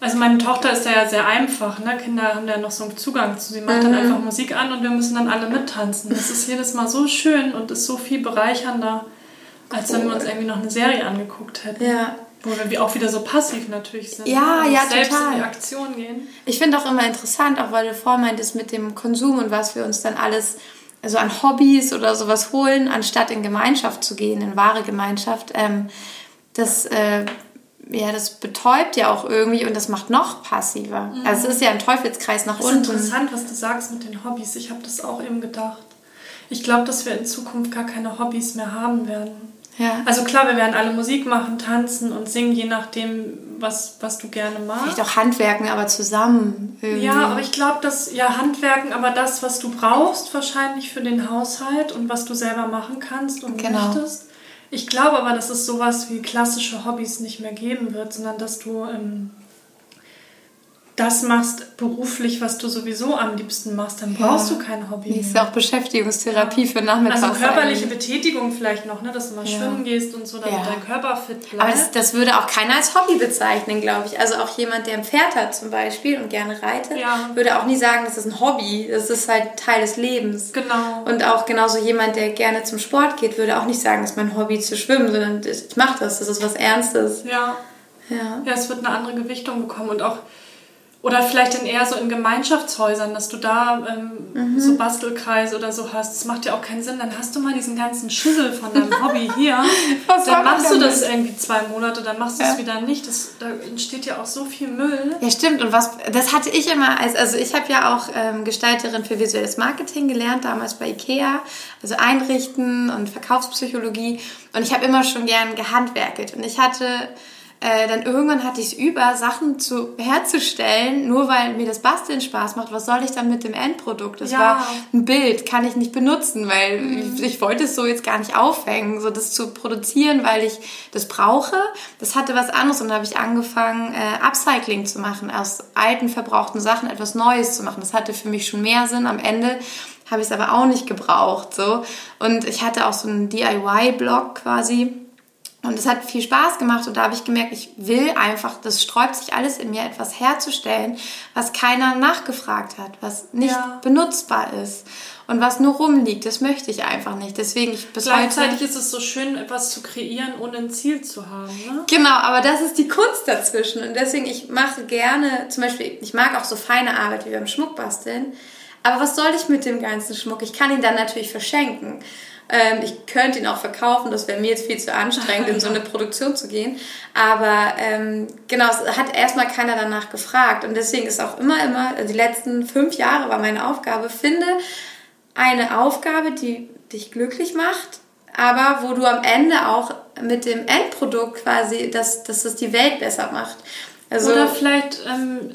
also meine Tochter ist ja sehr einfach, ne? Kinder haben ja noch so einen Zugang zu. Sie macht mhm. dann einfach Musik an und wir müssen dann alle mittanzen. Das ist jedes Mal so schön und ist so viel bereichernder. Als wenn wir uns irgendwie noch eine Serie angeguckt hätten. Ja. Wo wir auch wieder so passiv natürlich sind. Ja, ja, selbst total. in die Aktion gehen. Ich finde auch immer interessant, auch weil du vorhin meintest mit dem Konsum und was wir uns dann alles also an Hobbys oder sowas holen, anstatt in Gemeinschaft zu gehen, in wahre Gemeinschaft. Ähm, das, äh, ja, das betäubt ja auch irgendwie und das macht noch passiver. Mhm. Also es ist ja ein Teufelskreis nach unten. Das ist interessant, was du sagst mit den Hobbys. Ich habe das auch eben gedacht. Ich glaube, dass wir in Zukunft gar keine Hobbys mehr haben werden. Ja. Also klar, wir werden alle Musik machen, tanzen und singen, je nachdem, was, was du gerne magst. Vielleicht auch Handwerken, aber zusammen. Irgendwie. Ja, aber ich glaube, dass, ja, Handwerken, aber das, was du brauchst, wahrscheinlich für den Haushalt und was du selber machen kannst und genau. möchtest. Ich glaube aber, dass es sowas wie klassische Hobbys nicht mehr geben wird, sondern dass du ähm, das machst beruflich, was du sowieso am liebsten machst, dann brauchst ja. du kein Hobby. Das ist ja auch Beschäftigungstherapie ja. für Nachmittags. Also körperliche eigentlich. Betätigung vielleicht noch, ne? dass du mal ja. schwimmen gehst und so, damit dein Körper fit bleibt. Aber das, das, würde auch keiner als Hobby bezeichnen, glaube ich. Also auch jemand, der ein Pferd hat zum Beispiel und gerne reitet, würde auch nie sagen, das ist ein Hobby. Das ist halt Teil des Lebens. Genau. Und auch genauso jemand, der gerne zum Sport geht, würde auch nicht sagen, das ist mein Hobby zu schwimmen, sondern ich mache das, das ist was Ernstes. Ja. Ja. ja, es wird eine andere Gewichtung bekommen und auch oder vielleicht dann eher so in Gemeinschaftshäusern, dass du da ähm, mhm. so Bastelkreise oder so hast. Das macht ja auch keinen Sinn. Dann hast du mal diesen ganzen Schüssel von deinem Hobby hier. Was dann machst du das irgendwie zwei Monate, dann machst du es ja. wieder nicht. Das, da entsteht ja auch so viel Müll. Ja, stimmt. Und was das hatte ich immer als, also ich habe ja auch ähm, Gestalterin für visuelles Marketing gelernt, damals bei IKEA. Also Einrichten und Verkaufspsychologie. Und ich habe immer schon gern gehandwerkelt. Und ich hatte äh, dann irgendwann hatte ich es über, Sachen zu, herzustellen, nur weil mir das Basteln Spaß macht. Was soll ich dann mit dem Endprodukt? Das ja. war ein Bild, kann ich nicht benutzen, weil mhm. ich, ich, wollte es so jetzt gar nicht aufhängen, so das zu produzieren, weil ich das brauche. Das hatte was anderes und dann habe ich angefangen, äh, Upcycling zu machen, aus alten, verbrauchten Sachen etwas Neues zu machen. Das hatte für mich schon mehr Sinn. Am Ende habe ich es aber auch nicht gebraucht. So. Und ich hatte auch so einen DIY-Blog quasi und es hat viel Spaß gemacht und da habe ich gemerkt, ich will einfach, das sträubt sich alles in mir, etwas herzustellen, was keiner nachgefragt hat, was nicht ja. benutzbar ist und was nur rumliegt. Das möchte ich einfach nicht. Deswegen ich bis Gleichzeitig ist es so schön, etwas zu kreieren, ohne ein Ziel zu haben. Ne? Genau, aber das ist die Kunst dazwischen und deswegen ich mache gerne, zum Beispiel, ich mag auch so feine Arbeit wie beim Schmuckbasteln. Aber was soll ich mit dem ganzen Schmuck? Ich kann ihn dann natürlich verschenken. Ähm, ich könnte ihn auch verkaufen, das wäre mir jetzt viel zu anstrengend, in so eine Produktion zu gehen. Aber ähm, genau, es hat erstmal keiner danach gefragt. Und deswegen ist auch immer, immer, also die letzten fünf Jahre war meine Aufgabe, finde eine Aufgabe, die dich glücklich macht, aber wo du am Ende auch mit dem Endprodukt quasi, dass, dass das die Welt besser macht. Also, Oder vielleicht ähm,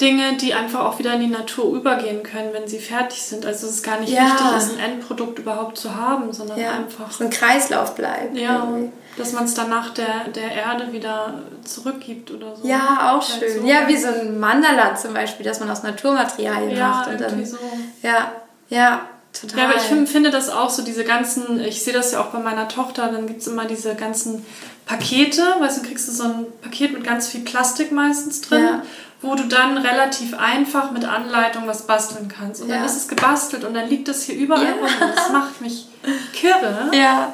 Dinge, die einfach auch wieder in die Natur übergehen können, wenn sie fertig sind. Also es ist gar nicht ja. wichtig, ist, ein Endprodukt überhaupt zu haben, sondern ja. einfach... Dass ein Kreislauf bleibt. Ja, irgendwie. dass man es danach der, der Erde wieder zurückgibt oder so. Ja, auch schön. So. Ja, wie so ein Mandala zum Beispiel, dass man aus Naturmaterialien ja, macht. Und dann, so. Ja, ja, Total. Ja, aber ich finde das auch so, diese ganzen, ich sehe das ja auch bei meiner Tochter, dann gibt es immer diese ganzen Pakete, weißt du, kriegst du so ein Paket mit ganz viel Plastik meistens drin. Ja wo du dann relativ einfach mit Anleitung was basteln kannst. Und ja. dann ist es gebastelt und dann liegt das hier überall ja. rum. Und das macht mich kirre. Ja.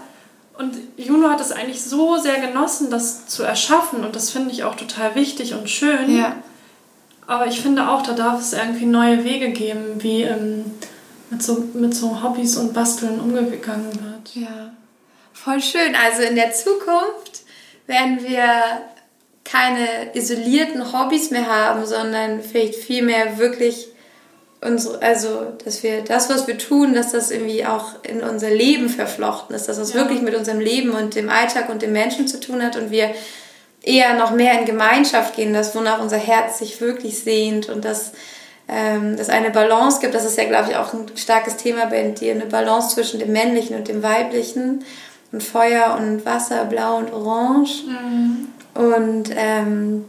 Und Juno hat es eigentlich so sehr genossen, das zu erschaffen. Und das finde ich auch total wichtig und schön. Ja. Aber ich finde auch, da darf es irgendwie neue Wege geben, wie ähm, mit, so, mit so Hobbys und Basteln umgegangen wird. Ja, voll schön. Also in der Zukunft werden wir keine isolierten Hobbys mehr haben, sondern vielleicht vielmehr wirklich unsere, also dass wir das, was wir tun, dass das irgendwie auch in unser Leben verflochten ist, dass das ja. wirklich mit unserem Leben und dem Alltag und dem Menschen zu tun hat und wir eher noch mehr in Gemeinschaft gehen, das wonach unser Herz sich wirklich sehnt und dass ähm, es eine Balance gibt. Das ist ja, glaube ich, auch ein starkes Thema bei dir, eine Balance zwischen dem Männlichen und dem Weiblichen und Feuer und Wasser, Blau und Orange. Mhm. Und ähm,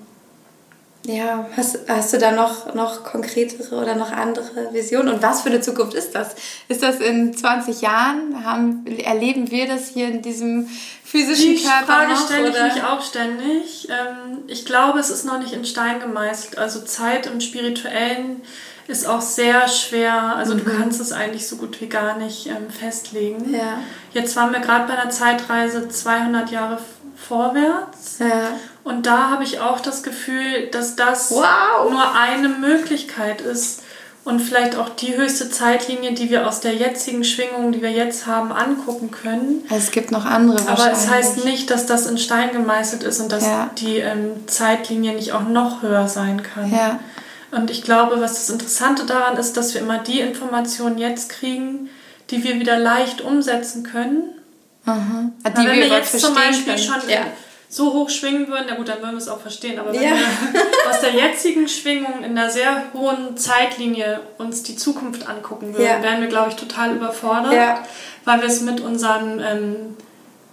ja, hast, hast du da noch, noch konkretere oder noch andere Visionen? Und was für eine Zukunft ist das? Ist das in 20 Jahren? Haben, erleben wir das hier in diesem physischen Die Körper Frage noch? stelle ich mich auch ständig. Ähm, ich glaube, es ist noch nicht in Stein gemeißelt. Also Zeit im Spirituellen ist auch sehr schwer. Also mhm. du kannst es eigentlich so gut wie gar nicht ähm, festlegen. Ja. Jetzt waren wir gerade bei einer Zeitreise 200 Jahre vorwärts. Ja. Und da habe ich auch das Gefühl, dass das wow. nur eine Möglichkeit ist und vielleicht auch die höchste Zeitlinie, die wir aus der jetzigen Schwingung, die wir jetzt haben, angucken können. Es gibt noch andere. Aber es heißt nicht, dass das in Stein gemeißelt ist und dass ja. die ähm, Zeitlinie nicht auch noch höher sein kann. Ja. Und ich glaube, was das Interessante daran ist, dass wir immer die Informationen jetzt kriegen, die wir wieder leicht umsetzen können Mhm. Die wenn wir, wir jetzt zum Beispiel können. schon ja. so hoch schwingen würden, ja gut, dann würden wir es auch verstehen, aber wenn ja. wir aus der jetzigen Schwingung in einer sehr hohen Zeitlinie uns die Zukunft angucken würden, ja. wären wir, glaube ich, total überfordert, weil wir es mit unseren... Ähm,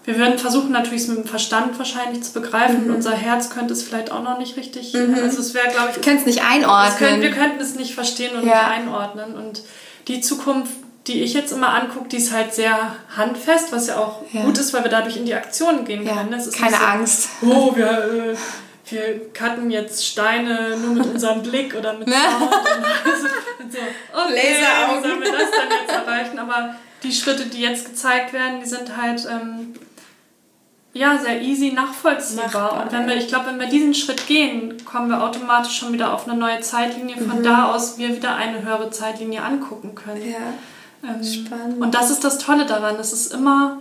wir würden versuchen natürlich es mit dem Verstand wahrscheinlich zu begreifen mhm. und unser Herz könnte es vielleicht auch noch nicht richtig. Mhm. Also es wäre, glaube ich. Wir können es nicht einordnen. Können, wir könnten es nicht verstehen und nicht einordnen. Und die Zukunft die ich jetzt immer angucke, die ist halt sehr handfest, was ja auch ja. gut ist, weil wir dadurch in die Aktion gehen ja. können. Keine so, Angst. Oh, wir, äh, wir cutten jetzt Steine nur mit unserem Blick oder mit Sound. und so, okay, Laseraugen. sollen wir das dann jetzt erreichen? Aber die Schritte, die jetzt gezeigt werden, die sind halt ähm, ja, sehr easy nachvollziehbar. Machbar, und wenn wir, ich glaube, wenn wir diesen Schritt gehen, kommen wir automatisch schon wieder auf eine neue Zeitlinie, von mhm. da aus wir wieder eine höhere Zeitlinie angucken können. Ja. Ähm, Spannend. Und das ist das Tolle daran. Es ist immer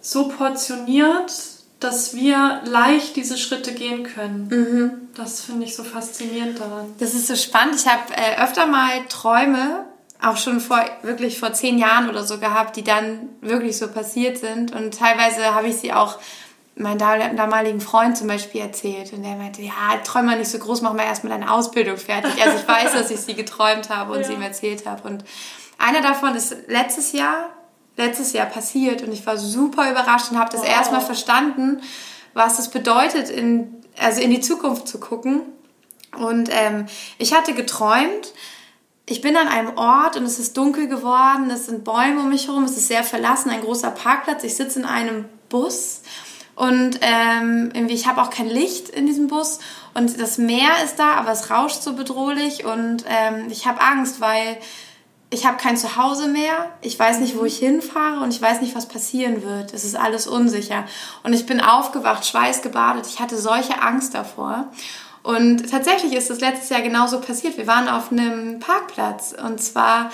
so portioniert, dass wir leicht diese Schritte gehen können. Mhm. Das finde ich so faszinierend daran. Das ist so spannend. Ich habe äh, öfter mal Träume, auch schon vor wirklich vor zehn Jahren oder so gehabt, die dann wirklich so passiert sind. Und teilweise habe ich sie auch meinen damaligen Freund zum Beispiel erzählt und der meinte, ja, träum mal nicht so groß, mach mal erstmal deine Ausbildung fertig. Also ich weiß, dass ich sie geträumt habe und ja. sie ihm erzählt habe. Und einer davon ist letztes Jahr, letztes Jahr passiert und ich war super überrascht und habe das wow. erstmal verstanden, was es bedeutet, in, also in die Zukunft zu gucken. Und ähm, ich hatte geträumt, ich bin an einem Ort und es ist dunkel geworden, es sind Bäume um mich herum, es ist sehr verlassen, ein großer Parkplatz. Ich sitze in einem Bus und ähm, irgendwie, ich habe auch kein Licht in diesem Bus und das Meer ist da, aber es rauscht so bedrohlich und ähm, ich habe Angst, weil ich habe kein Zuhause mehr, ich weiß nicht, wo ich hinfahre und ich weiß nicht, was passieren wird. Es ist alles unsicher. Und ich bin aufgewacht, schweißgebadet. Ich hatte solche Angst davor. Und tatsächlich ist das letztes Jahr genauso passiert. Wir waren auf einem Parkplatz und zwar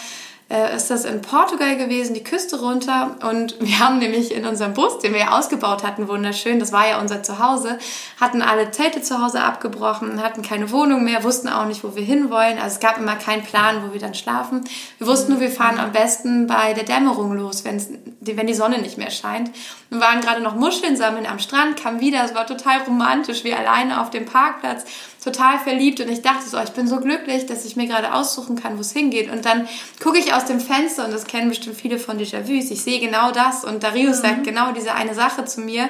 äh, ist das in Portugal gewesen, die Küste runter. Und wir haben nämlich in unserem Bus, den wir ja ausgebaut hatten, wunderschön, das war ja unser Zuhause, hatten alle Zelte zu Hause abgebrochen, hatten keine Wohnung mehr, wussten auch nicht, wo wir hinwollen. Also es gab immer keinen Plan, wo wir dann schlafen. Wir wussten nur, wir fahren am besten bei der Dämmerung los, wenn die Sonne nicht mehr scheint. Wir waren gerade noch Muscheln sammeln am Strand, kamen wieder, es war total romantisch, wir alleine auf dem Parkplatz total verliebt und ich dachte so, ich bin so glücklich, dass ich mir gerade aussuchen kann, wo es hingeht. Und dann gucke ich aus dem Fenster und das kennen bestimmt viele von Déjà-vus. Ich sehe genau das und Darius mhm. sagt genau diese eine Sache zu mir.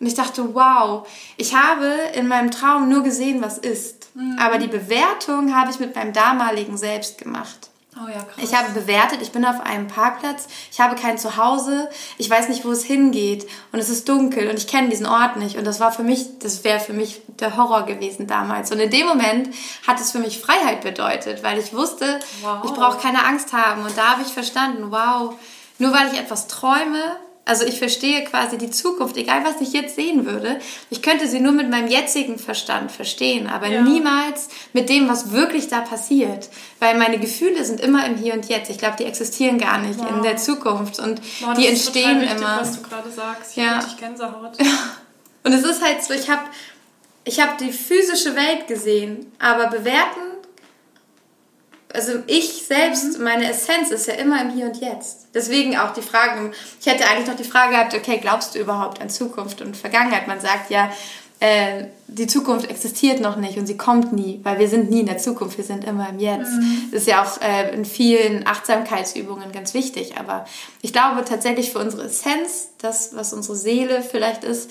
Und ich dachte, wow, ich habe in meinem Traum nur gesehen, was ist. Mhm. Aber die Bewertung habe ich mit meinem damaligen Selbst gemacht. Oh ja, krass. Ich habe bewertet, ich bin auf einem Parkplatz, ich habe kein Zuhause, ich weiß nicht, wo es hingeht und es ist dunkel und ich kenne diesen Ort nicht und das war für mich, das wäre für mich der Horror gewesen damals und in dem Moment hat es für mich Freiheit bedeutet, weil ich wusste, wow. ich brauche keine Angst haben und da habe ich verstanden, wow, nur weil ich etwas träume, also ich verstehe quasi die Zukunft, egal was ich jetzt sehen würde. Ich könnte sie nur mit meinem jetzigen Verstand verstehen, aber ja. niemals mit dem, was wirklich da passiert. Weil meine Gefühle sind immer im Hier und Jetzt. Ich glaube, die existieren gar nicht wow. in der Zukunft und wow, die entstehen wichtig, immer. Was du gerade sagst, ich ja. richtig Gänsehaut. Und es ist halt so, ich habe ich hab die physische Welt gesehen, aber bewerten also ich selbst, mhm. meine Essenz ist ja immer im Hier und Jetzt. Deswegen auch die Frage, ich hätte eigentlich noch die Frage gehabt, okay, glaubst du überhaupt an Zukunft und Vergangenheit? Man sagt ja, äh, die Zukunft existiert noch nicht und sie kommt nie, weil wir sind nie in der Zukunft, wir sind immer im Jetzt. Mhm. Das ist ja auch äh, in vielen Achtsamkeitsübungen ganz wichtig, aber ich glaube tatsächlich für unsere Essenz, das, was unsere Seele vielleicht ist,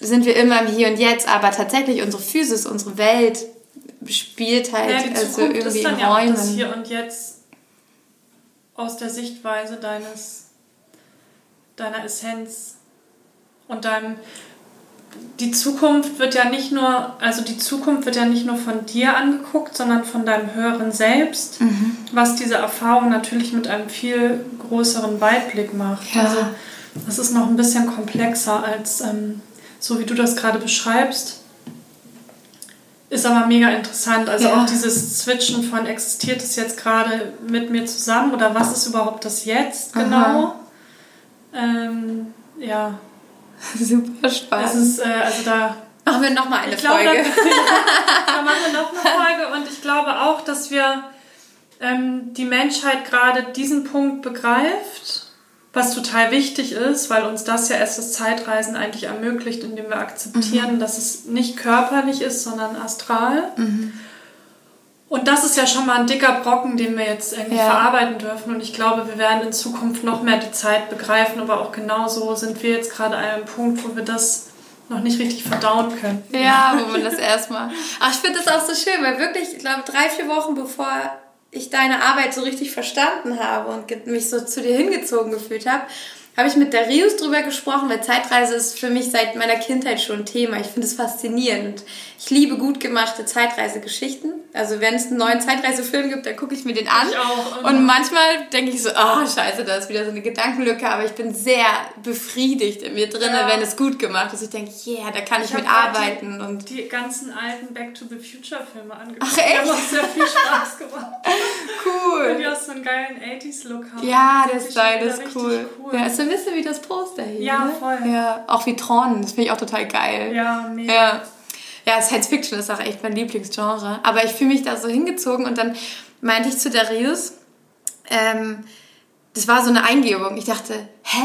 sind wir immer im Hier und Jetzt, aber tatsächlich unsere Physis, unsere Welt, spielt halt ja, die also Zukunft irgendwie ist dann in Räumen. Ja das Hier und Jetzt aus der Sichtweise deines deiner Essenz und deinem die Zukunft wird ja nicht nur, also die Zukunft wird ja nicht nur von dir angeguckt, sondern von deinem höheren Selbst, mhm. was diese Erfahrung natürlich mit einem viel größeren Weitblick macht. Ja. Also das ist noch ein bisschen komplexer als ähm, so wie du das gerade beschreibst. Ist aber mega interessant. Also ja. auch dieses Switchen von existiert es jetzt gerade mit mir zusammen oder was ist überhaupt das Jetzt genau? Ähm, ja. Super spannend. Das ist, äh, also da machen wir nochmal eine glaub, Folge. Da, da, machen wir noch eine Folge und ich glaube auch, dass wir ähm, die Menschheit gerade diesen Punkt begreift was total wichtig ist, weil uns das ja erst das Zeitreisen eigentlich ermöglicht, indem wir akzeptieren, mhm. dass es nicht körperlich ist, sondern astral. Mhm. Und das ist ja schon mal ein dicker Brocken, den wir jetzt irgendwie ja. verarbeiten dürfen. Und ich glaube, wir werden in Zukunft noch mehr die Zeit begreifen. Aber auch genauso sind wir jetzt gerade an einem Punkt, wo wir das noch nicht richtig verdauen können. Ja, wo man das erstmal. Ach, ich finde das auch so schön, weil wirklich, ich glaube, drei, vier Wochen bevor ich deine Arbeit so richtig verstanden habe und mich so zu dir hingezogen gefühlt habe, habe ich mit Darius drüber gesprochen, weil Zeitreise ist für mich seit meiner Kindheit schon ein Thema. Ich finde es faszinierend. Ich liebe gut gemachte Zeitreisegeschichten. Also wenn es einen neuen Zeitreisefilm gibt, dann gucke ich mir den an. Ich auch. Und manchmal denke ich so, oh scheiße, da ist wieder so eine Gedankenlücke, aber ich bin sehr befriedigt in mir drin, ja. wenn es gut gemacht ist. Ich denke, yeah, da kann ich, ich mit arbeiten. Die, und die ganzen alten Back to the Future Filme angeguckt. Ach echt? Das hat sehr viel Spaß gemacht. cool. Weil die auch so einen geilen 80s-Look haben. Ja, der Style ist cool. cool. Ja, ist so ein bisschen wie das Poster hier. Ja, ne? voll. Ja, auch wie Tron, das finde ich auch total geil. Ja, mega. Ja. Ja, Science Fiction ist auch echt mein Lieblingsgenre. Aber ich fühle mich da so hingezogen und dann meinte ich zu Darius, ähm, das war so eine Eingebung. Ich dachte, hä?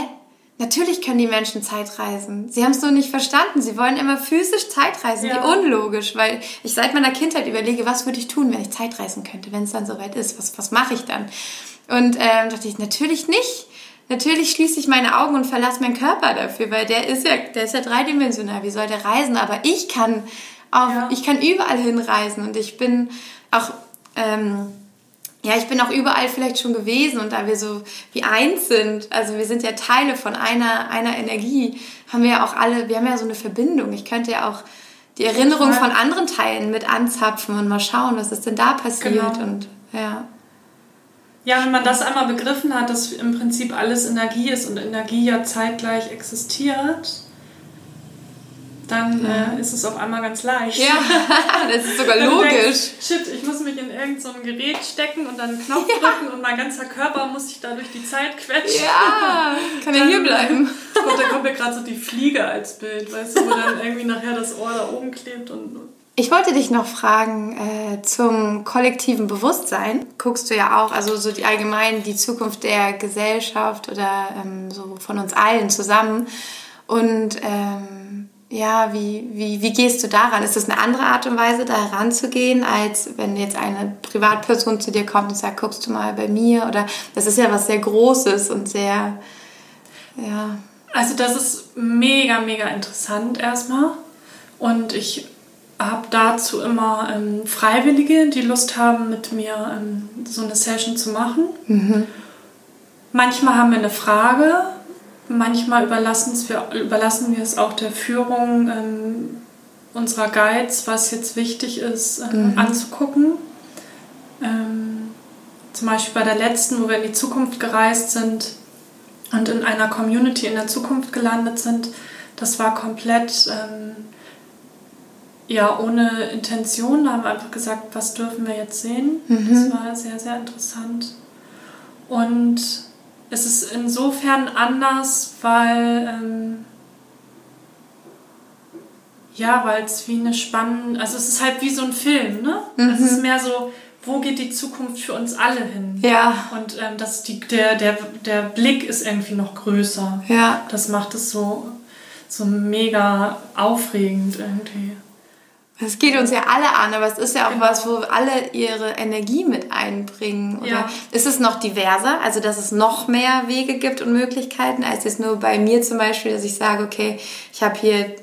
Natürlich können die Menschen Zeitreisen. Sie haben es nur nicht verstanden. Sie wollen immer physisch Zeitreisen. Ja. Wie unlogisch, weil ich seit meiner Kindheit überlege, was würde ich tun, wenn ich Zeitreisen könnte, wenn es dann soweit ist. Was, was mache ich dann? Und ähm, dachte ich, natürlich nicht. Natürlich schließe ich meine Augen und verlasse meinen Körper dafür, weil der ist ja, der ist ja dreidimensional. Wie soll der reisen? Aber ich kann auf, ja. ich kann überall hinreisen und ich bin auch ähm, ja, ich bin auch überall vielleicht schon gewesen und da wir so wie eins sind, also wir sind ja Teile von einer, einer Energie, haben wir ja auch alle, wir haben ja so eine Verbindung. Ich könnte ja auch die Erinnerung von anderen Teilen mit anzapfen und mal schauen, was ist denn da passiert genau. und ja. Ja, wenn man das einmal begriffen hat, dass im Prinzip alles Energie ist und Energie ja zeitgleich existiert, dann äh, ist es auf einmal ganz leicht. Ja, das ist sogar logisch. Denkst, Shit, ich muss mich in irgendein so Gerät stecken und dann einen Knopf ja. drücken und mein ganzer Körper muss sich da durch die Zeit quetschen. Ja, kann ja hier bleiben. Gott, da kommt mir gerade so die Fliege als Bild, weißt du, wo dann irgendwie nachher das Ohr da oben klebt und... Ich wollte dich noch fragen äh, zum kollektiven Bewusstsein. Guckst du ja auch, also so die allgemein die Zukunft der Gesellschaft oder ähm, so von uns allen zusammen. Und ähm, ja, wie, wie, wie gehst du daran? Ist das eine andere Art und Weise, da heranzugehen, als wenn jetzt eine Privatperson zu dir kommt und sagt, guckst du mal bei mir? Oder das ist ja was sehr Großes und sehr, ja. Also das ist mega, mega interessant erstmal. Und ich habe dazu immer ähm, Freiwillige, die Lust haben, mit mir ähm, so eine Session zu machen. Mhm. Manchmal haben wir eine Frage, Manchmal überlassen wir, überlassen wir es auch der Führung ähm, unserer Guides, was jetzt wichtig ist, ähm, mhm. anzugucken. Ähm, zum Beispiel bei der letzten, wo wir in die Zukunft gereist sind und in einer Community in der Zukunft gelandet sind, das war komplett ähm, ja, ohne Intention. Da haben wir einfach gesagt, was dürfen wir jetzt sehen. Mhm. Das war sehr, sehr interessant. Und es ist insofern anders, weil ähm, ja, weil es wie eine spannende, also es ist halt wie so ein Film, ne? Mhm. Es ist mehr so, wo geht die Zukunft für uns alle hin? Ja. Und ähm, das die, der, der, der Blick ist irgendwie noch größer. Ja. Das macht es so, so mega aufregend irgendwie. Es geht uns ja alle an, aber es ist ja auch genau. was, wo alle ihre Energie mit einbringen. Oder ja. ist es noch diverser, also dass es noch mehr Wege gibt und Möglichkeiten, als jetzt nur bei mir zum Beispiel, dass ich sage, okay, ich habe hier,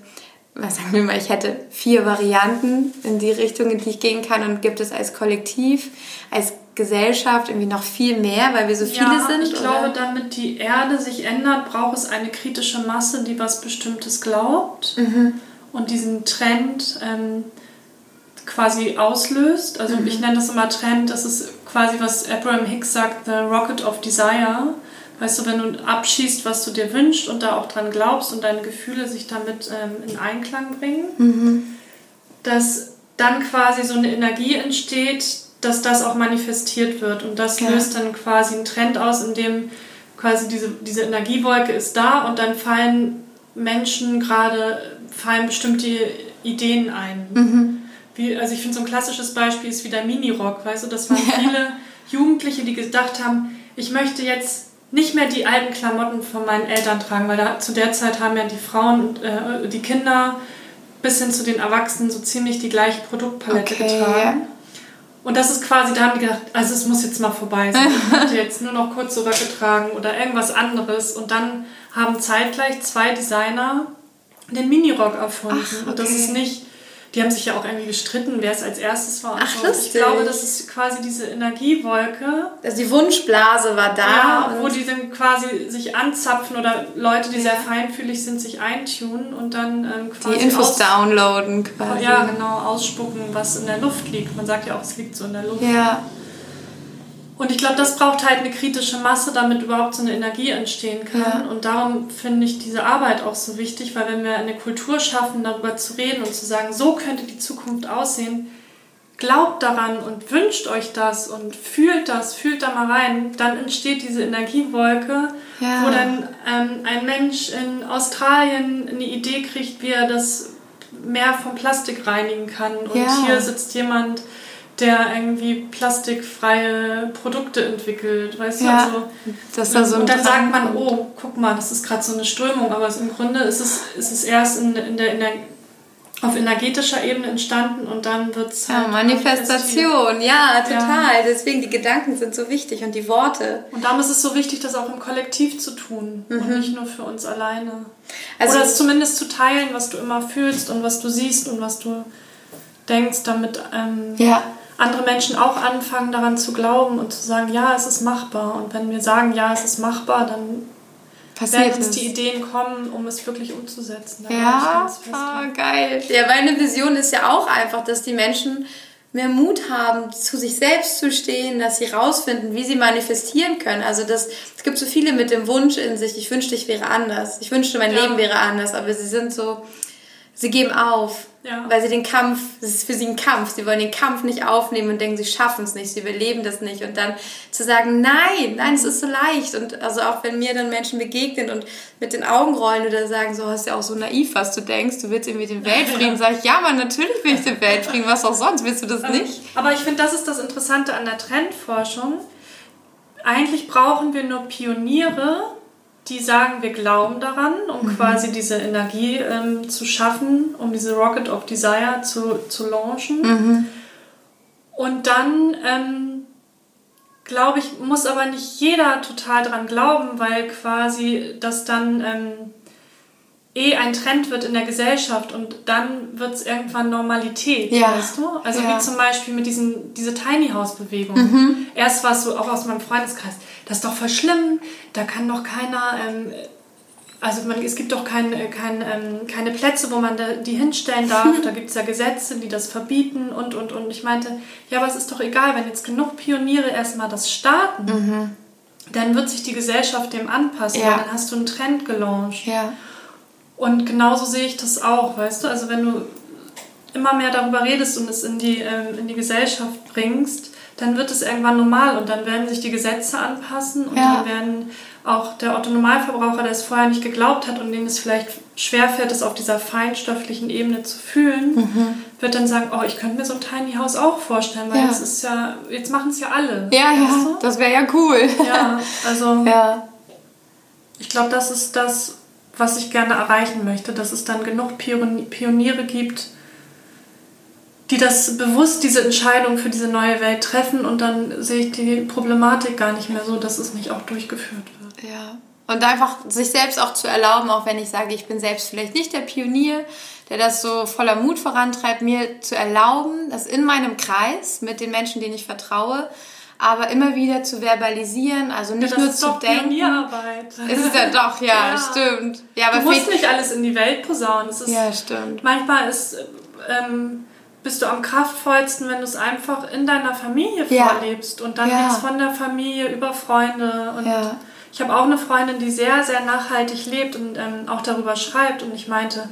was sagen wir mal, ich hätte vier Varianten in die Richtung, in die ich gehen kann und gibt es als Kollektiv, als Gesellschaft irgendwie noch viel mehr, weil wir so viele ja, sind? Ich glaube, damit die Erde sich ändert, braucht es eine kritische Masse, die was Bestimmtes glaubt. Mhm und diesen Trend ähm, quasi auslöst. Also mhm. ich nenne das immer Trend, das ist quasi, was Abraham Hicks sagt, the rocket of desire. Weißt du, wenn du abschießt, was du dir wünschst und da auch dran glaubst und deine Gefühle sich damit ähm, in Einklang bringen, mhm. dass dann quasi so eine Energie entsteht, dass das auch manifestiert wird. Und das ja. löst dann quasi einen Trend aus, in dem quasi diese, diese Energiewolke ist da und dann fallen Menschen gerade fallen bestimmte Ideen ein. Mhm. Wie, also ich finde so ein klassisches Beispiel ist wie der Minirock, weißt du, das waren viele Jugendliche, die gedacht haben, ich möchte jetzt nicht mehr die alten Klamotten von meinen Eltern tragen, weil da, zu der Zeit haben ja die Frauen und äh, die Kinder bis hin zu den Erwachsenen so ziemlich die gleiche Produktpalette okay, getragen. Ja. Und das ist quasi, da haben die gedacht, also es muss jetzt mal vorbei sein. Ich möchte jetzt nur noch kurze Röcke tragen oder irgendwas anderes. Und dann haben zeitgleich zwei Designer den Minirock erfunden. Ach, okay. Und das ist nicht, die haben sich ja auch irgendwie gestritten, wer es als erstes war. Ach, so. Ich glaube, das ist quasi diese Energiewolke. Also die Wunschblase war da. Ja, wo die dann quasi sich anzapfen oder Leute, die ja. sehr feinfühlig sind, sich eintunen und dann ähm, quasi. Die Infos downloaden quasi. Ja, genau, ausspucken, was in der Luft liegt. Man sagt ja auch, es liegt so in der Luft. Ja. Und ich glaube, das braucht halt eine kritische Masse, damit überhaupt so eine Energie entstehen kann. Ja. Und darum finde ich diese Arbeit auch so wichtig, weil wenn wir eine Kultur schaffen, darüber zu reden und zu sagen, so könnte die Zukunft aussehen, glaubt daran und wünscht euch das und fühlt das, fühlt da mal rein, dann entsteht diese Energiewolke, ja. wo dann ähm, ein Mensch in Australien eine Idee kriegt, wie er das Meer vom Plastik reinigen kann. Und ja. hier sitzt jemand der irgendwie plastikfreie Produkte entwickelt, weißt du? Ja, also, da so und dann sagt man, oh, guck mal, das ist gerade so eine Strömung, aber im Grunde ist es, ist es erst in, in der, in der, auf energetischer Ebene entstanden und dann wird es Ja, halt Manifestation, ja, total. Deswegen, die Gedanken sind so wichtig und die Worte. Und darum ist es so wichtig, das auch im Kollektiv zu tun und nicht nur für uns alleine. Mhm. Also- Oder es zumindest zu teilen, was du immer fühlst und was du siehst und was du denkst, damit ähm, Ja. Andere Menschen auch anfangen daran zu glauben und zu sagen, ja, es ist machbar. Und wenn wir sagen, ja, es ist machbar, dann Passiert werden uns die Ideen kommen, um es wirklich umzusetzen. Da Ja, dran. geil. Ja, meine Vision ist ja auch einfach, dass die Menschen mehr Mut haben, zu sich selbst zu stehen, dass sie rausfinden, wie sie manifestieren können. Also das, es gibt so viele mit dem Wunsch in sich, ich wünschte, ich wäre anders. Ich wünschte, mein Ja. Leben wäre anders, aber sie sind so, sie geben auf. Ja. Weil sie den Kampf, das ist für sie ein Kampf, sie wollen den Kampf nicht aufnehmen und denken, sie schaffen es nicht, sie überleben das nicht. Und dann zu sagen, nein, nein, es ist so leicht. Und also auch wenn mir dann Menschen begegnen und mit den Augen rollen oder sagen, so hast du ja auch so naiv, was du denkst, du willst irgendwie den Weltfrieden, sag ich, ja, man, natürlich will ich den Weltfrieden, was auch sonst, willst du das nicht? Aber ich finde, das ist das Interessante an der Trendforschung. Eigentlich brauchen wir nur Pioniere, die sagen, wir glauben daran, um Mhm. quasi diese Energie ähm, zu schaffen, um diese Rocket of Desire zu, zu launchen. Mhm. Und dann, ähm, glaube ich, muss aber nicht jeder total dran glauben, weil quasi das dann ähm, eh ein Trend wird in der Gesellschaft und dann wird es irgendwann Normalität, Ja. weißt du? Also Ja. Mhm. wie zum Beispiel mit diesen, diese Tiny House Bewegung. Erst war es so, auch aus meinem Freundeskreis, das ist doch voll schlimm, da kann doch keiner, ähm, also man, es gibt doch kein, äh, kein, ähm, keine Plätze, wo man da, die hinstellen darf, da gibt es ja Gesetze, die das verbieten und, und, und. Ich meinte, ja, aber es ist doch egal, wenn jetzt genug Pioniere erstmal das starten, dann wird sich die Gesellschaft dem anpassen, Mhm. Ja. dann hast du einen Trend gelauncht. Ja. Und genauso sehe ich das auch, weißt du? Also wenn du immer mehr darüber redest und es in die, ähm, in die Gesellschaft bringst, dann wird es irgendwann normal und dann werden sich die Gesetze anpassen und Ja. dann werden auch der Autonomalverbraucher, der es vorher nicht geglaubt hat und dem es vielleicht schwerfällt, es auf dieser feinstofflichen Ebene zu fühlen, Mhm. wird dann sagen, oh, ich könnte mir so ein Tiny House auch vorstellen, weil Ja. das ist ja, jetzt machen es ja alle. Ja, ja, du? das wäre ja cool. Ja, also Ja. ich glaube, das ist das, was ich gerne erreichen möchte, dass es dann genug Pioni- Pioniere gibt, die das bewusst diese Entscheidung für diese neue Welt treffen und dann sehe ich die Problematik gar nicht mehr so, dass es nicht auch durchgeführt wird. Ja. Und einfach sich selbst auch zu erlauben, auch wenn ich sage, ich bin selbst vielleicht nicht der Pionier, der das so voller Mut vorantreibt, mir zu erlauben, das in meinem Kreis mit den Menschen, denen ich vertraue, aber immer wieder zu verbalisieren, also nicht das nur ist zu denken. Pionierarbeit. Ist es ja doch, ja, Ja. stimmt. Ja, aber du musst nicht alles in die Welt posaunen. Ist, Ja, stimmt. Manchmal ist, ähm, bist du am kraftvollsten, wenn du es einfach in deiner Familie Ja. vorlebst und dann Ja. von der Familie über Freunde und Ja. ich habe auch eine Freundin, die sehr, sehr nachhaltig lebt und ähm, auch darüber schreibt und ich meinte,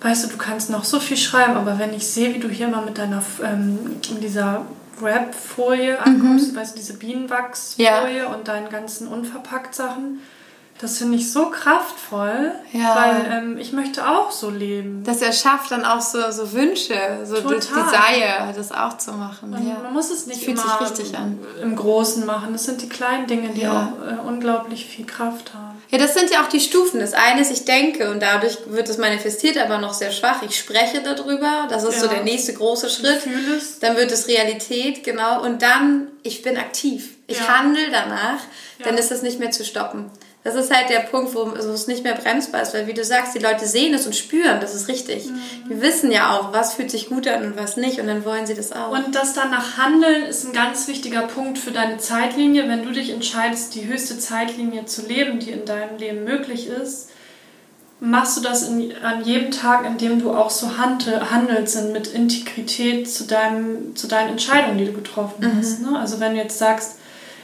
weißt du, du kannst noch so viel schreiben, aber wenn ich sehe, wie du hier mal mit deiner, ähm, dieser Wrap-Folie ankommst, weißt du, diese Bienenwachsfolie und deinen ganzen unverpackt Sachen, das finde ich so kraftvoll, Ja. weil ähm, ich möchte auch so leben. Das erschafft dann auch so, so Wünsche, so das Total. Desire, das auch zu machen. Ja. Man muss es nicht immer im Großen machen. Das sind die kleinen Dinge, die Ja. auch äh, unglaublich viel Kraft haben. Ja, das sind ja auch die Stufen. Das eine ist, ich denke und dadurch wird es manifestiert, aber noch sehr schwach. Ich spreche darüber, das ist so Ja. der nächste große Schritt. Dann wird es Realität, genau. Und dann, ich bin aktiv. Ich Ja. handle danach, dann Ja. ist das nicht mehr zu stoppen. Das ist halt der Punkt, wo wo es nicht mehr bremsbar ist, weil wie du sagst, die Leute sehen es und spüren, das ist richtig. Mhm. Die wissen ja auch, was fühlt sich gut an und was nicht und dann wollen sie das auch. Und das danach Handeln ist ein ganz wichtiger Punkt für deine Zeitlinie. Wenn du dich entscheidest, die höchste Zeitlinie zu leben, die in deinem Leben möglich ist, machst du das in, an jedem Tag, in dem du auch so handel, handelst und mit Integrität zu, deinem, zu deinen Entscheidungen, die du getroffen hast. Ne? Also wenn du jetzt sagst,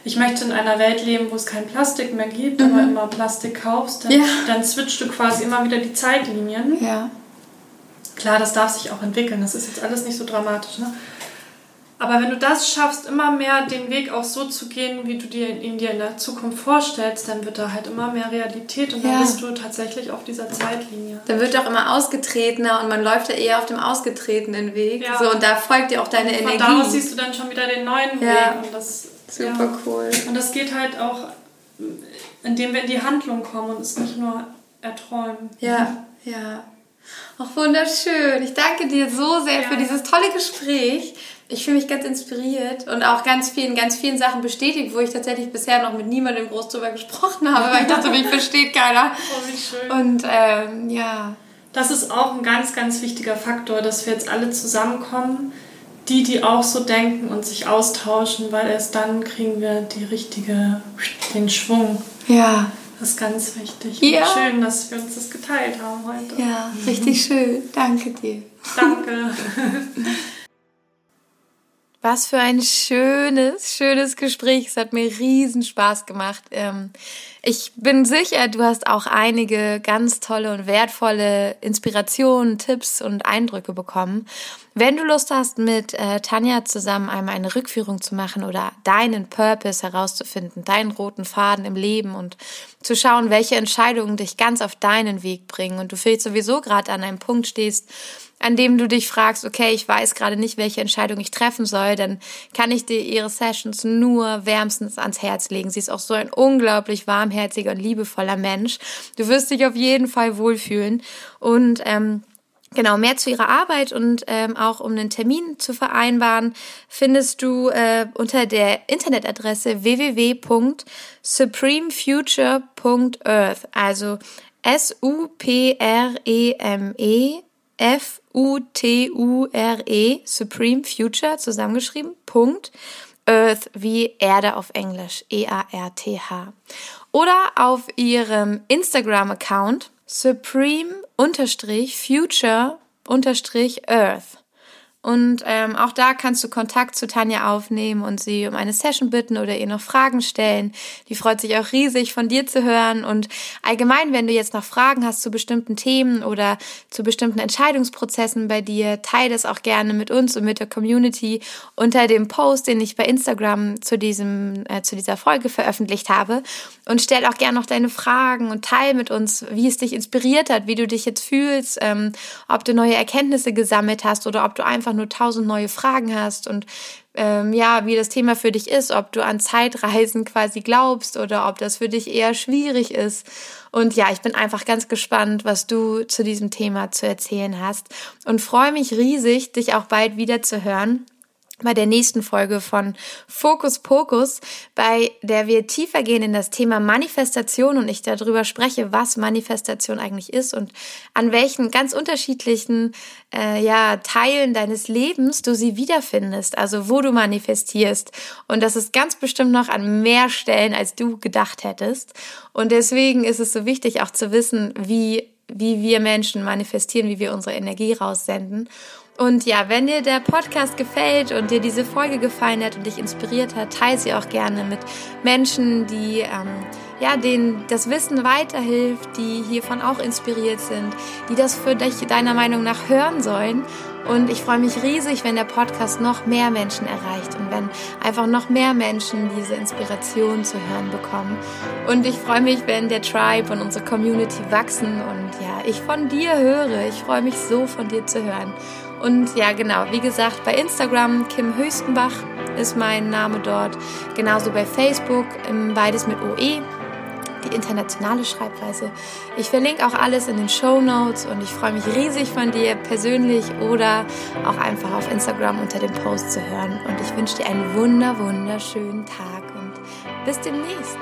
ich möchte in einer Welt leben, wo es kein Plastik mehr gibt, aber immer Plastik kaufst, dann, Ja. dann switchst du quasi immer wieder die Zeitlinien. ja. Klar, das darf sich auch entwickeln. Das ist jetzt alles nicht so dramatisch. Ne? Aber wenn du das schaffst, immer mehr den Weg auch so zu gehen, wie du dir ihn dir in der Zukunft vorstellst, dann wird da halt immer mehr Realität und dann ja. bist du tatsächlich auf dieser Zeitlinie. Dann wird auch immer ausgetretener und man läuft ja eher auf dem ausgetretenen Weg. Ja. So, und da folgt dir auch deine und von Energie. Von daraus siehst du dann schon wieder den neuen ja. Weg. Und das, Super cool. Und das geht halt auch, indem wir in die Handlung kommen und es nicht nur erträumen. Ja, ja. Ach, wunderschön. Ich danke dir so sehr für dieses tolle Gespräch ich fühle mich ganz inspiriert und auch ganz vielen, ganz vielen Sachen bestätigt, wo ich tatsächlich bisher noch mit niemandem groß drüber gesprochen habe, weil ich dachte, mich versteht keiner. Oh, wie schön. Und ähm, ja. Das ist auch ein ganz, ganz wichtiger Faktor, dass wir jetzt alle zusammenkommen, die, die auch so denken und sich austauschen, weil erst dann kriegen wir die richtige, den Schwung. Ja. Das ist ganz wichtig. Ja. schön, dass wir uns das geteilt haben heute. Ja, richtig schön. Danke dir. Danke. Was für ein schönes, schönes Gespräch. Es hat mir riesen Spaß gemacht. Ähm, ich bin sicher, du hast auch einige ganz tolle und wertvolle Inspirationen, Tipps und Eindrücke bekommen. Wenn du Lust hast, mit äh, Tanja zusammen einmal eine Rückführung zu machen oder deinen Purpose herauszufinden, deinen roten Faden im Leben und zu schauen, welche Entscheidungen dich ganz auf deinen Weg bringen und du vielleicht sowieso gerade an einem Punkt stehst, an dem du dich fragst, okay, ich weiß gerade nicht, welche Entscheidung ich treffen soll, dann kann ich dir ihre Sessions nur wärmstens ans Herz legen. Sie ist auch so ein unglaublich warmherziger und liebevoller Mensch. Du wirst dich auf jeden Fall wohlfühlen und ähm, Genau, mehr zu ihrer Arbeit und ähm, auch um einen Termin zu vereinbaren, findest du äh, unter der Internetadresse www.supremefuture.earth, also S-U-P-R-E-M-E F-U-T-U-R-E, Supreme Future, zusammengeschrieben, Punkt, Earth wie Erde auf Englisch, E-A-R-T-H. Oder auf ihrem Instagram-Account Supreme-Future-Earth. Und ähm, auch da kannst du Kontakt zu Tanja aufnehmen und sie um eine Session bitten oder ihr noch Fragen stellen. Die freut sich auch riesig, von dir zu hören. Und allgemein, wenn du jetzt noch Fragen hast zu bestimmten Themen oder zu bestimmten Entscheidungsprozessen bei dir, teile das auch gerne mit uns und mit der Community unter dem Post, den ich bei Instagram zu diesem äh, zu dieser Folge veröffentlicht habe. Und stell auch gerne noch deine Fragen und teile mit uns, wie es dich inspiriert hat, wie du dich jetzt fühlst, ähm, ob du neue Erkenntnisse gesammelt hast oder ob du einfach nur tausend neue Fragen hast und ähm, ja, wie das Thema für dich ist, ob du an Zeitreisen quasi glaubst oder ob das für dich eher schwierig ist. Und ja, ich bin einfach ganz gespannt, was du zu diesem Thema zu erzählen hast und freue mich riesig, dich auch bald wieder zu hören bei der nächsten Folge von Fokus Pokus, bei der wir tiefer gehen in das Thema Manifestation und ich darüber spreche, was Manifestation eigentlich ist und an welchen ganz unterschiedlichen äh, ja, Teilen deines Lebens du sie wiederfindest, also wo du manifestierst. Und das ist ganz bestimmt noch an mehr Stellen, als du gedacht hättest. Und deswegen ist es so wichtig, auch zu wissen, wie wie wir Menschen manifestieren, wie wir unsere Energie raussenden. Und ja, wenn dir der Podcast gefällt und dir diese Folge gefallen hat und dich inspiriert hat, teile sie auch gerne mit Menschen, die ähm, ja, denen das Wissen weiterhilft, die hiervon auch inspiriert sind, die das für dich deiner Meinung nach hören sollen. Und ich freue mich riesig, wenn der Podcast noch mehr Menschen erreicht und wenn einfach noch mehr Menschen diese Inspiration zu hören bekommen. Und ich freue mich, wenn der Tribe und unsere Community wachsen und ja, ich von dir höre. Ich freue mich so, von dir zu hören. Und ja, genau, wie gesagt, bei Instagram Kim Höchstenbach ist mein Name dort. Genauso bei Facebook, beides mit OE, die internationale Schreibweise. Ich verlinke auch alles in den Show Notes und ich freue mich riesig von dir persönlich oder auch einfach auf Instagram unter dem Post zu hören. Und ich wünsche dir einen wunder, wunderschönen Tag und bis demnächst.